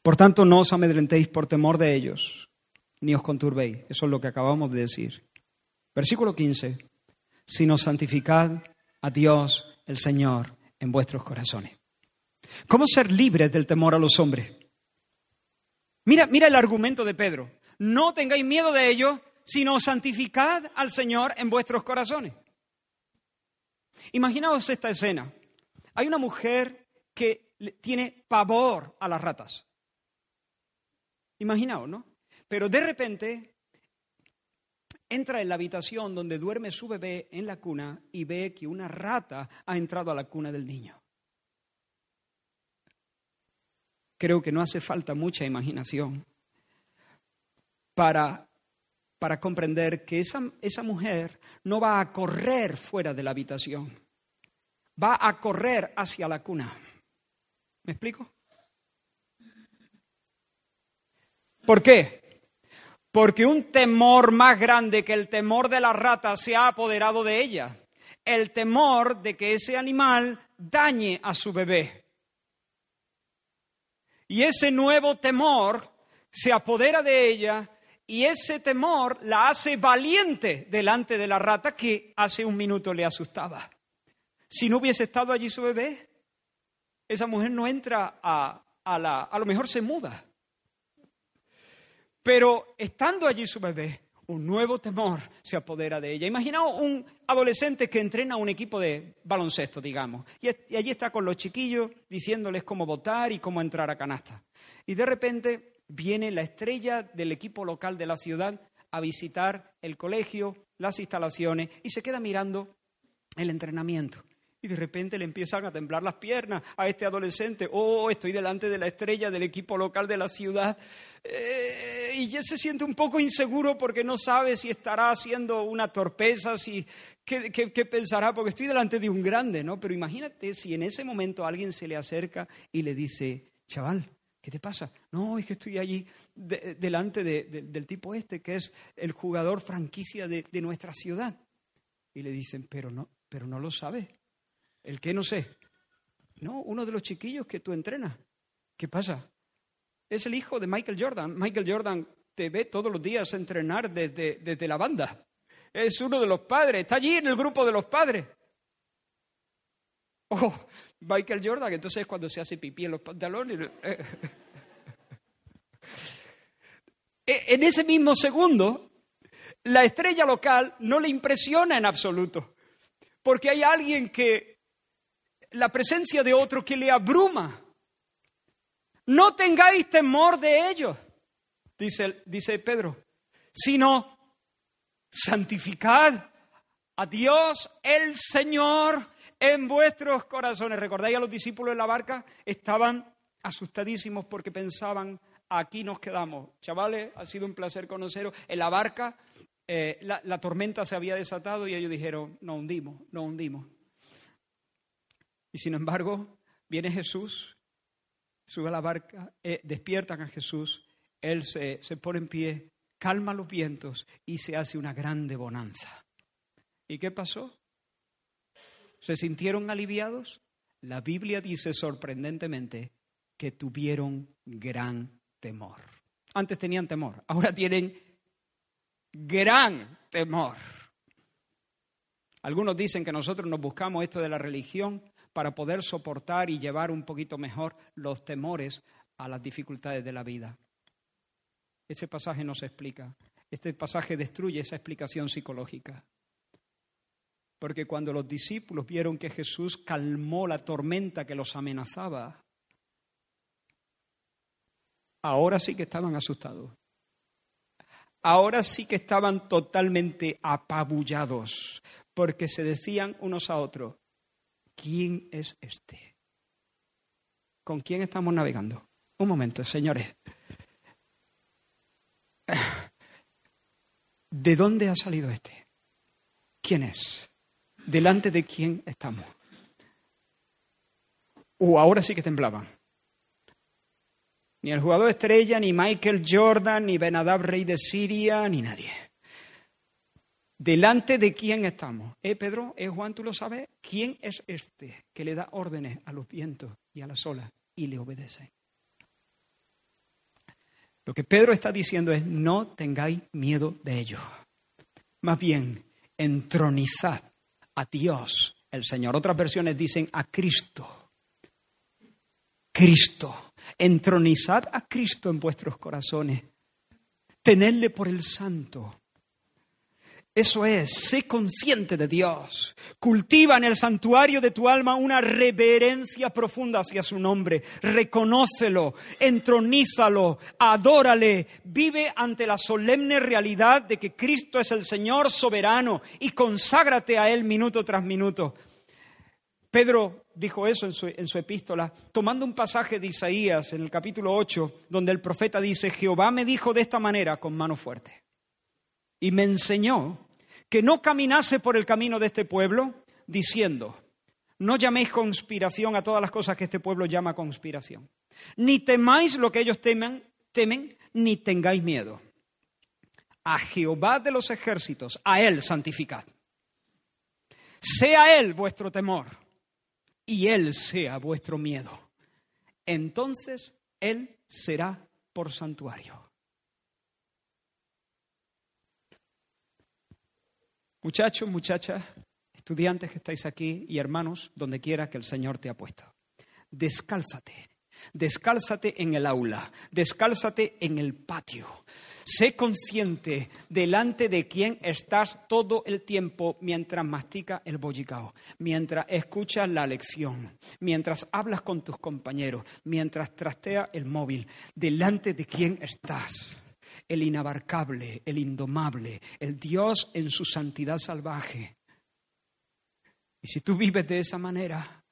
Por tanto, no os amedrentéis por temor de ellos, ni os conturbéis. Eso es lo que acabamos de decir. Versículo 15. Sino santificad a Dios el Señor en vuestros corazones. ¿Cómo ser libres del temor a los hombres? Mira, mira el argumento de Pedro. No tengáis miedo de ellos, sino santificad al Señor en vuestros corazones. Imaginaos esta escena. Hay una mujer que tiene pavor a las ratas. Imaginaos, ¿no? Pero de repente entra en la habitación donde duerme su bebé en la cuna y ve que una rata ha entrado a la cuna del niño. Creo que no hace falta mucha imaginación para para comprender que esa, esa mujer no va a correr fuera de la habitación, va a correr hacia la cuna. ¿Me explico? ¿Por qué? Porque un temor más grande que el temor de la rata se ha apoderado de ella. El temor de que ese animal dañe a su bebé. Y ese nuevo temor se apodera de ella y ese temor la hace valiente delante de la rata que hace un minuto le asustaba. Si no hubiese estado allí su bebé, esa mujer no entra a, a la... a lo mejor se muda. Pero estando allí su bebé, un nuevo temor se apodera de ella. Imaginaos un adolescente que entrena un equipo de baloncesto, digamos, y, allí está con los chiquillos diciéndoles cómo votar y cómo entrar a canasta. Y de repente viene la estrella del equipo local de la ciudad a visitar el colegio, las instalaciones, y se queda mirando el entrenamiento. Y de repente le empiezan a temblar las piernas a este adolescente. Oh, estoy delante de la estrella del equipo local de la ciudad. Eh, y ya se siente un poco inseguro porque no sabe si estará haciendo una torpeza, si, qué, qué, pensará, porque estoy delante de un grande, ¿no? Pero imagínate si en ese momento alguien se le acerca y le dice, chaval, ¿qué te pasa? No, es que estoy allí delante del tipo este, que es el jugador franquicia de, nuestra ciudad. Y le dicen, pero no, pero no lo sabes. ¿El qué no sé? No, uno de los chiquillos que tú entrenas. ¿Qué pasa? Es el hijo de Michael Jordan. Michael Jordan te ve todos los días entrenar desde, desde la banda. Es uno de los padres, está allí en el grupo de los padres. Oh, Michael Jordan, entonces cuando se hace pipí en los pantalones. E, en ese mismo segundo, la estrella local no le impresiona en absoluto, porque hay alguien que la presencia de otro que le abruma. No tengáis temor de ellos, dice, dice Pedro, sino santificad a Dios el Señor en vuestros corazones. ¿Recordáis a los discípulos en la barca? Estaban asustadísimos porque pensaban, aquí nos quedamos. Chavales, ha sido un placer conoceros. En la barca eh, la, tormenta se había desatado y ellos dijeron, no hundimos, no hundimos. Y sin embargo, viene Jesús, sube a la barca, eh, despiertan a Jesús, Él se, se pone en pie, calma los vientos y se hace una grande bonanza. ¿Y qué pasó? ¿Se sintieron aliviados? La Biblia dice sorprendentemente que tuvieron gran temor. Antes tenían temor, ahora tienen gran temor. Algunos dicen que nosotros nos buscamos esto de la religión para poder soportar y llevar un poquito mejor los temores a las dificultades de la vida. Este pasaje no se explica. Este pasaje destruye esa explicación psicológica. Porque cuando los discípulos vieron que Jesús calmó la tormenta que los amenazaba, ahora sí que estaban asustados. Ahora sí que estaban totalmente apabullados, porque se decían unos a otros, ¿quién es este? ¿Con quién estamos navegando? Un momento, señores. ¿De dónde ha salido este? ¿Quién es? ¿Delante de quién estamos? Uh, ahora sí que temblaban. Ni el jugador estrella, ni Michael Jordan, ni Benadab, rey de Siria, ni nadie. ¿Delante de quién estamos? ¿Eh, Pedro? ¿Eh, Juan? ¿Tú lo sabes? ¿Quién es este que le da órdenes a los vientos y a las olas y le obedece? Lo que Pedro está diciendo es, no tengáis miedo de ellos. Más bien, entronizad a Dios, el Señor. Otras versiones dicen a Cristo. Cristo. Entronizad a Cristo en vuestros corazones. Tenedle por el santo eso es, sé consciente de Dios. Cultiva en el santuario de tu alma una reverencia profunda hacia su nombre. Reconócelo, entronízalo, adórale. Vive ante la solemne realidad de que Cristo es el Señor soberano y conságrate a Él minuto tras minuto. Pedro dijo eso en su, en su, epístola, tomando un pasaje de Isaías en el capítulo 8, donde el profeta dice, Jehová me dijo de esta manera con mano fuerte y me enseñó que no caminase por el camino de este pueblo diciendo, no llaméis conspiración a todas las cosas que este pueblo llama conspiración, ni temáis lo que ellos temen, ni tengáis miedo. A Jehová de los ejércitos, a Él santificad. Sea Él vuestro temor y Él sea vuestro miedo. Entonces Él será por santuario. Muchachos, muchachas, estudiantes que estáis aquí y hermanos, donde quiera que el Señor te ha puesto. Descálzate, descálzate en el aula, descálzate en el patio. Sé consciente delante de quién estás todo el tiempo mientras mastica el bollicao, mientras escuchas la lección, mientras hablas con tus compañeros, mientras trastea el móvil, delante de quién estás. El inabarcable, el indomable, el Dios en su santidad salvaje. Y si tú vives de esa manera,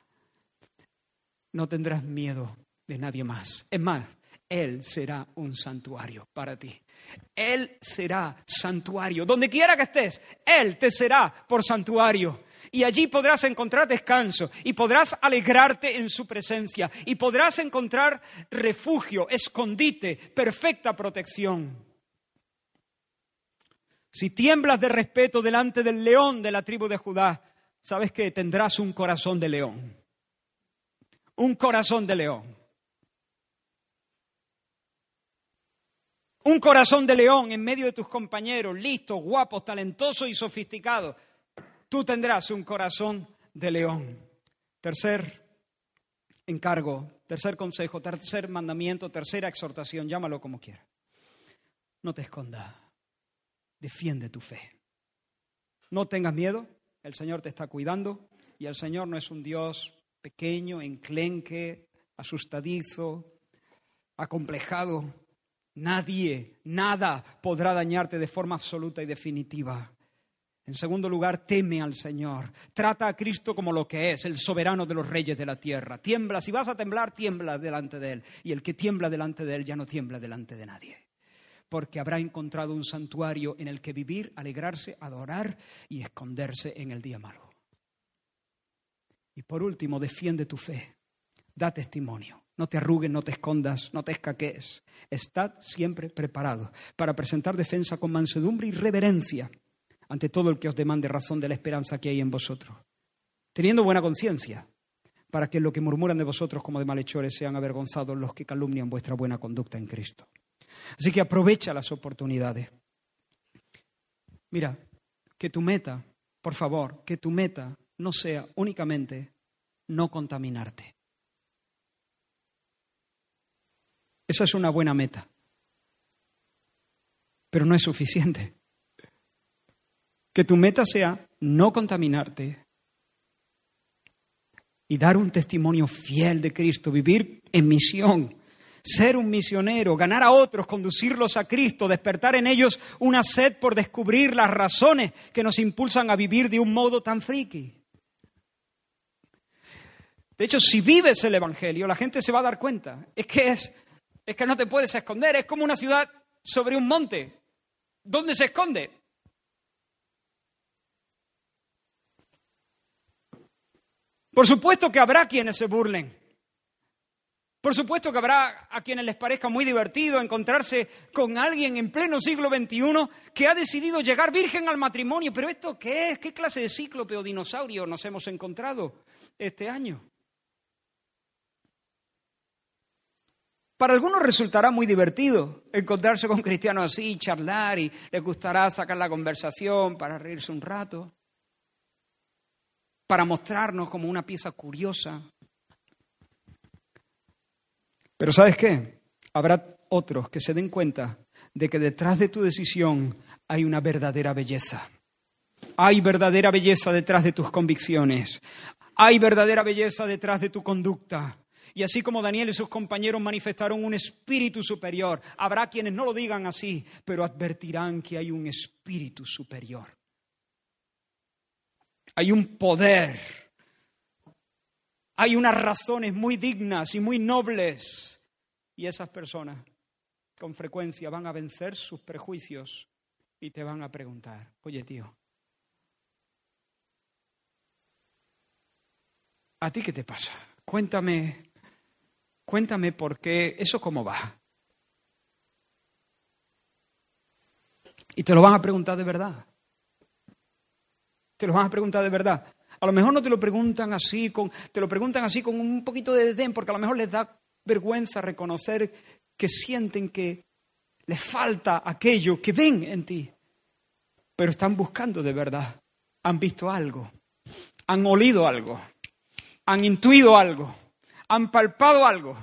no tendrás miedo de nadie más. Es más, Él será un santuario para ti. Él será santuario. Donde quiera que estés, Él te será por santuario. Y allí podrás encontrar descanso y podrás alegrarte en su presencia y podrás encontrar refugio, escondite, perfecta protección. Si tiemblas de respeto delante del león de la tribu de Judá, sabes que tendrás un corazón de león. Un corazón de león. Un corazón de león en medio de tus compañeros, listos, guapos, talentosos y sofisticados. Tú tendrás un corazón de león. Tercer encargo, tercer consejo, tercer mandamiento, tercera exhortación, llámalo como quieras. No te escondas, defiende tu fe. No tengas miedo, el Señor te está cuidando y el Señor no es un Dios pequeño, enclenque, asustadizo, acomplejado. Nadie, nada podrá dañarte de forma absoluta y definitiva. En segundo lugar, teme al Señor. Trata a Cristo como lo que es, el soberano de los reyes de la tierra. Tiembla, si vas a temblar, tiembla delante de Él. Y el que tiembla delante de Él ya no tiembla delante de nadie. Porque habrá encontrado un santuario en el que vivir, alegrarse, adorar y esconderse en el día malo. Y por último, defiende tu fe. Da testimonio. No te arrugues, no te escondas, no te escaquees. Estad siempre preparado para presentar defensa con mansedumbre y reverencia ante todo el que os demande razón de la esperanza que hay en vosotros, teniendo buena conciencia, para que lo que murmuran de vosotros como de malhechores sean avergonzados los que calumnian vuestra buena conducta en Cristo. Así que aprovecha las oportunidades. Mira, que tu meta, por favor, que tu meta no sea únicamente no contaminarte. Esa es una buena meta. Pero no es suficiente. Que tu meta sea no contaminarte y dar un testimonio fiel de Cristo, vivir en misión, ser un misionero, ganar a otros, conducirlos a Cristo, despertar en ellos una sed por descubrir las razones que nos impulsan a vivir de un modo tan friki. De hecho, si vives el Evangelio, la gente se va a dar cuenta. Es que es es que no te puedes esconder, es como una ciudad sobre un monte. ¿Dónde se esconde? Por supuesto que habrá quienes se burlen. Por supuesto que habrá a quienes les parezca muy divertido encontrarse con alguien en pleno siglo XXI que ha decidido llegar virgen al matrimonio. Pero ¿esto qué es? ¿Qué clase de cíclope o dinosaurio nos hemos encontrado este año? Para algunos resultará muy divertido encontrarse con cristianos así, charlar y les gustará sacar la conversación para reírse un rato, para mostrarnos como una pieza curiosa. Pero ¿sabes qué? Habrá otros que se den cuenta de que detrás de tu decisión hay una verdadera belleza. Hay verdadera belleza detrás de tus convicciones. Hay verdadera belleza detrás de tu conducta. Y así como Daniel y sus compañeros manifestaron un espíritu superior, habrá quienes no lo digan así, pero advertirán que hay un espíritu superior. Hay un poder. Hay unas razones muy dignas y muy nobles. Y esas personas con frecuencia van a vencer sus prejuicios y te van a preguntar, oye tío, ¿a ti qué te pasa? Cuéntame Cuéntame por qué, eso cómo va. Y te lo van a preguntar de verdad. Te lo van a preguntar de verdad. A lo mejor no te lo preguntan así, con, te lo preguntan así con un poquito de desdén, porque a lo mejor les da vergüenza reconocer que sienten que les falta aquello que ven en ti. Pero están buscando de verdad. Han visto algo, han olido algo, han intuido algo han palpado algo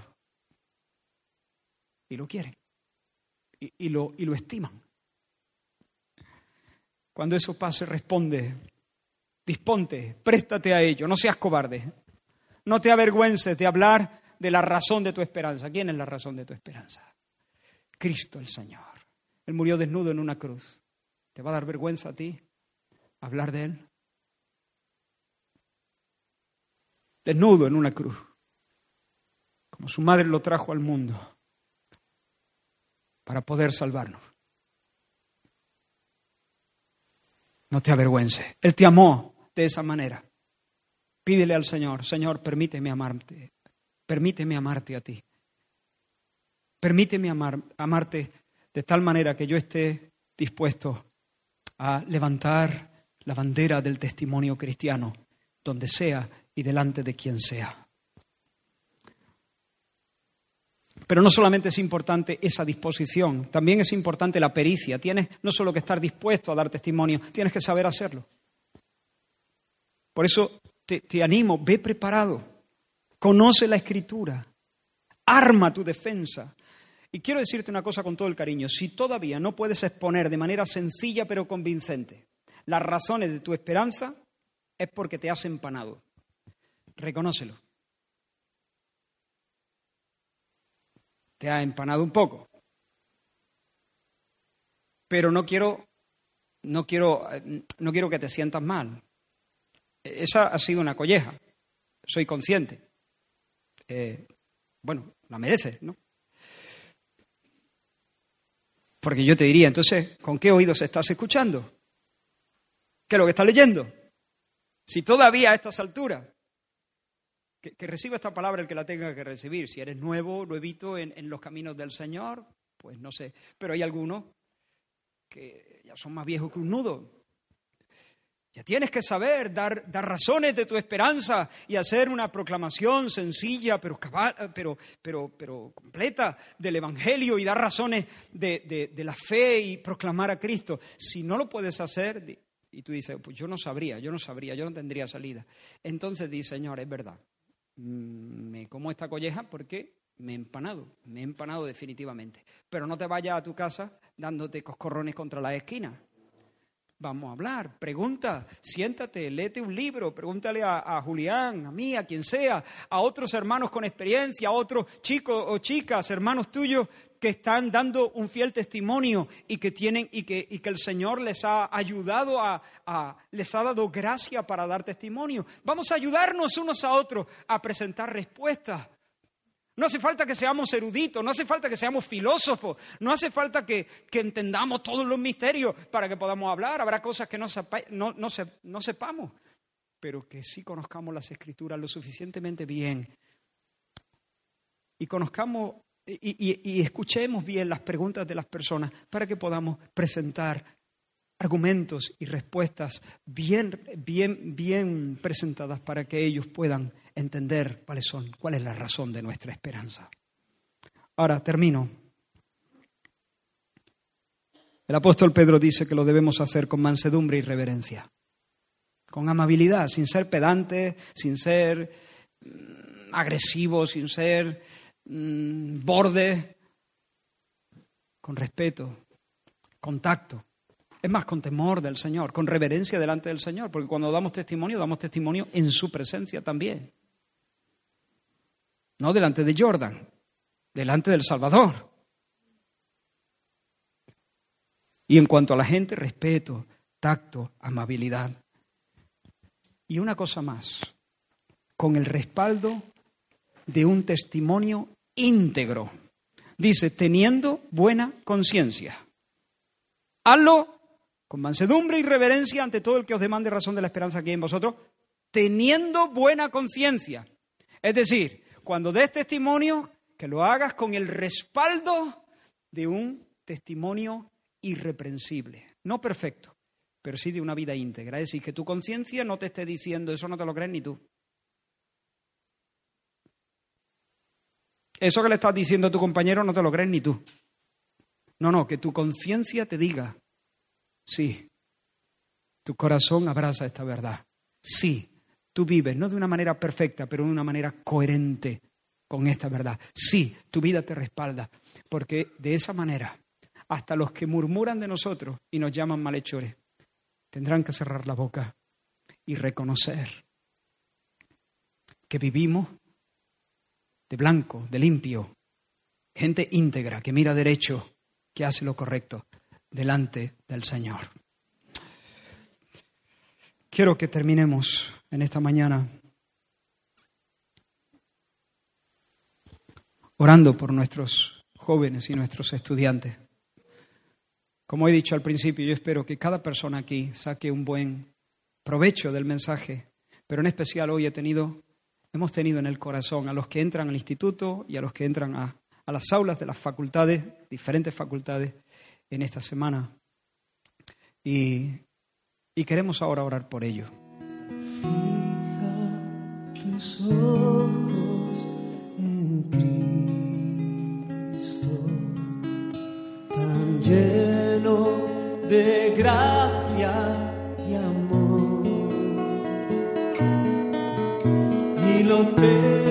y lo quieren y, lo, y lo estiman. Cuando eso pase, responde, disponte, préstate a ello, no seas cobarde, no te avergüences de hablar de la razón de tu esperanza. ¿Quién es la razón de tu esperanza? Cristo el Señor. Él murió desnudo en una cruz. ¿Te va a dar vergüenza a ti hablar de Él? Desnudo en una cruz, como su madre lo trajo al mundo para poder salvarnos. No te avergüences. Él te amó de esa manera. Pídele al Señor, Señor, permíteme amarte. Permíteme amarte a ti. Permíteme amar, amarte de tal manera que yo esté dispuesto a levantar la bandera del testimonio cristiano, donde sea y delante de quien sea. Pero no solamente es importante esa disposición, también es importante la pericia. Tienes no solo que estar dispuesto a dar testimonio, tienes que saber hacerlo. Por eso te, animo, ve preparado, conoce la escritura, arma tu defensa. Y quiero decirte una cosa con todo el cariño, si todavía no puedes exponer de manera sencilla pero convincente las razones de tu esperanza, es porque te has empanado. Reconócelo. te ha empanado un poco. Pero no quiero, no quiero, no quiero que te sientas mal. Esa ha sido una colleja. Soy consciente. Eh, bueno, la mereces, ¿no? Porque yo te diría, entonces, ¿con qué oídos estás escuchando? ¿Qué es lo que estás leyendo? Si todavía a estas alturas que, reciba esta palabra el que la tenga que recibir. Si eres nuevo, nuevito en, en los caminos del Señor, pues no sé. Pero hay algunos que ya son más viejos que un nudo. Tienes que saber dar, dar, razones de tu esperanza y hacer una proclamación sencilla pero, pero, pero, pero completa del Evangelio y dar razones de, de, la fe y proclamar a Cristo. Si no lo puedes hacer y tú dices, pues yo no sabría, yo no sabría, yo no tendría salida. Entonces di, Señor, es verdad, Mm, me como esta colleja porque me he empanado, me he empanado definitivamente. Pero no te vayas a tu casa dándote coscorrones contra la esquina. Vamos a hablar, pregunta, siéntate, léete un libro, pregúntale a, Julián, a mí, a quien sea, a otros hermanos con experiencia, a otros chicos o chicas, hermanos tuyos que están dando un fiel testimonio y que tienen y que, y que el Señor les ha ayudado a, a, les ha dado gracia para dar testimonio. Vamos a ayudarnos unos a otros a presentar respuestas. No hace falta que seamos eruditos, no hace falta que seamos filósofos, no hace falta que, entendamos todos los misterios para que podamos hablar. Habrá cosas que no, sepamos, pero que sí conozcamos las escrituras lo suficientemente bien y conozcamos y, escuchemos bien las preguntas de las personas para que podamos presentar argumentos y respuestas bien, bien, bien presentadas para que ellos puedan entender cuáles son, cuál es la razón de nuestra esperanza. Ahora termino. El apóstol Pedro dice que lo debemos hacer con mansedumbre y reverencia, con amabilidad, sin ser pedante, sin ser mm, agresivo, sin ser mm, borde, con respeto, contacto. Es más, con temor del Señor, con reverencia delante del Señor, porque cuando damos testimonio, damos testimonio en su presencia también no delante de Jordan, delante del Salvador. Y en cuanto a la gente, respeto, tacto, amabilidad. Y una cosa más, con el respaldo de un testimonio íntegro. Dice, teniendo buena conciencia. Hazlo con mansedumbre y reverencia ante todo el que os demande razón de la esperanza que hay en vosotros, teniendo buena conciencia. Es decir, cuando des testimonio, que lo hagas con el respaldo de un testimonio irreprensible. No perfecto, pero sí de una vida íntegra. Es decir, que tu conciencia no te esté diciendo eso no te lo crees ni tú. Eso que le estás diciendo a tu compañero no te lo crees ni tú. No, no, que tu conciencia te diga, sí, tu corazón abraza esta verdad. Sí, tú vives, no de una manera perfecta, pero de una manera coherente con esta verdad. Sí, tu vida te respalda. porque de esa manera hasta los que murmuran de nosotros y nos llaman malhechores tendrán que cerrar la boca y reconocer que vivimos de blanco, de limpio, gente íntegra que mira derecho, que hace lo correcto delante del Señor. Quiero que terminemos en esta mañana orando por nuestros jóvenes y nuestros estudiantes. Como he dicho al principio, yo espero que cada persona aquí saque un buen provecho del mensaje, pero en especial hoy he tenido, hemos tenido en el corazón a los que entran al instituto y a los que entran a, a las aulas de las facultades, diferentes facultades, en esta semana. Y, y queremos ahora orar por ellos. Fija tus ojos en Cristo, tan lleno de gracia y amor. Y lo te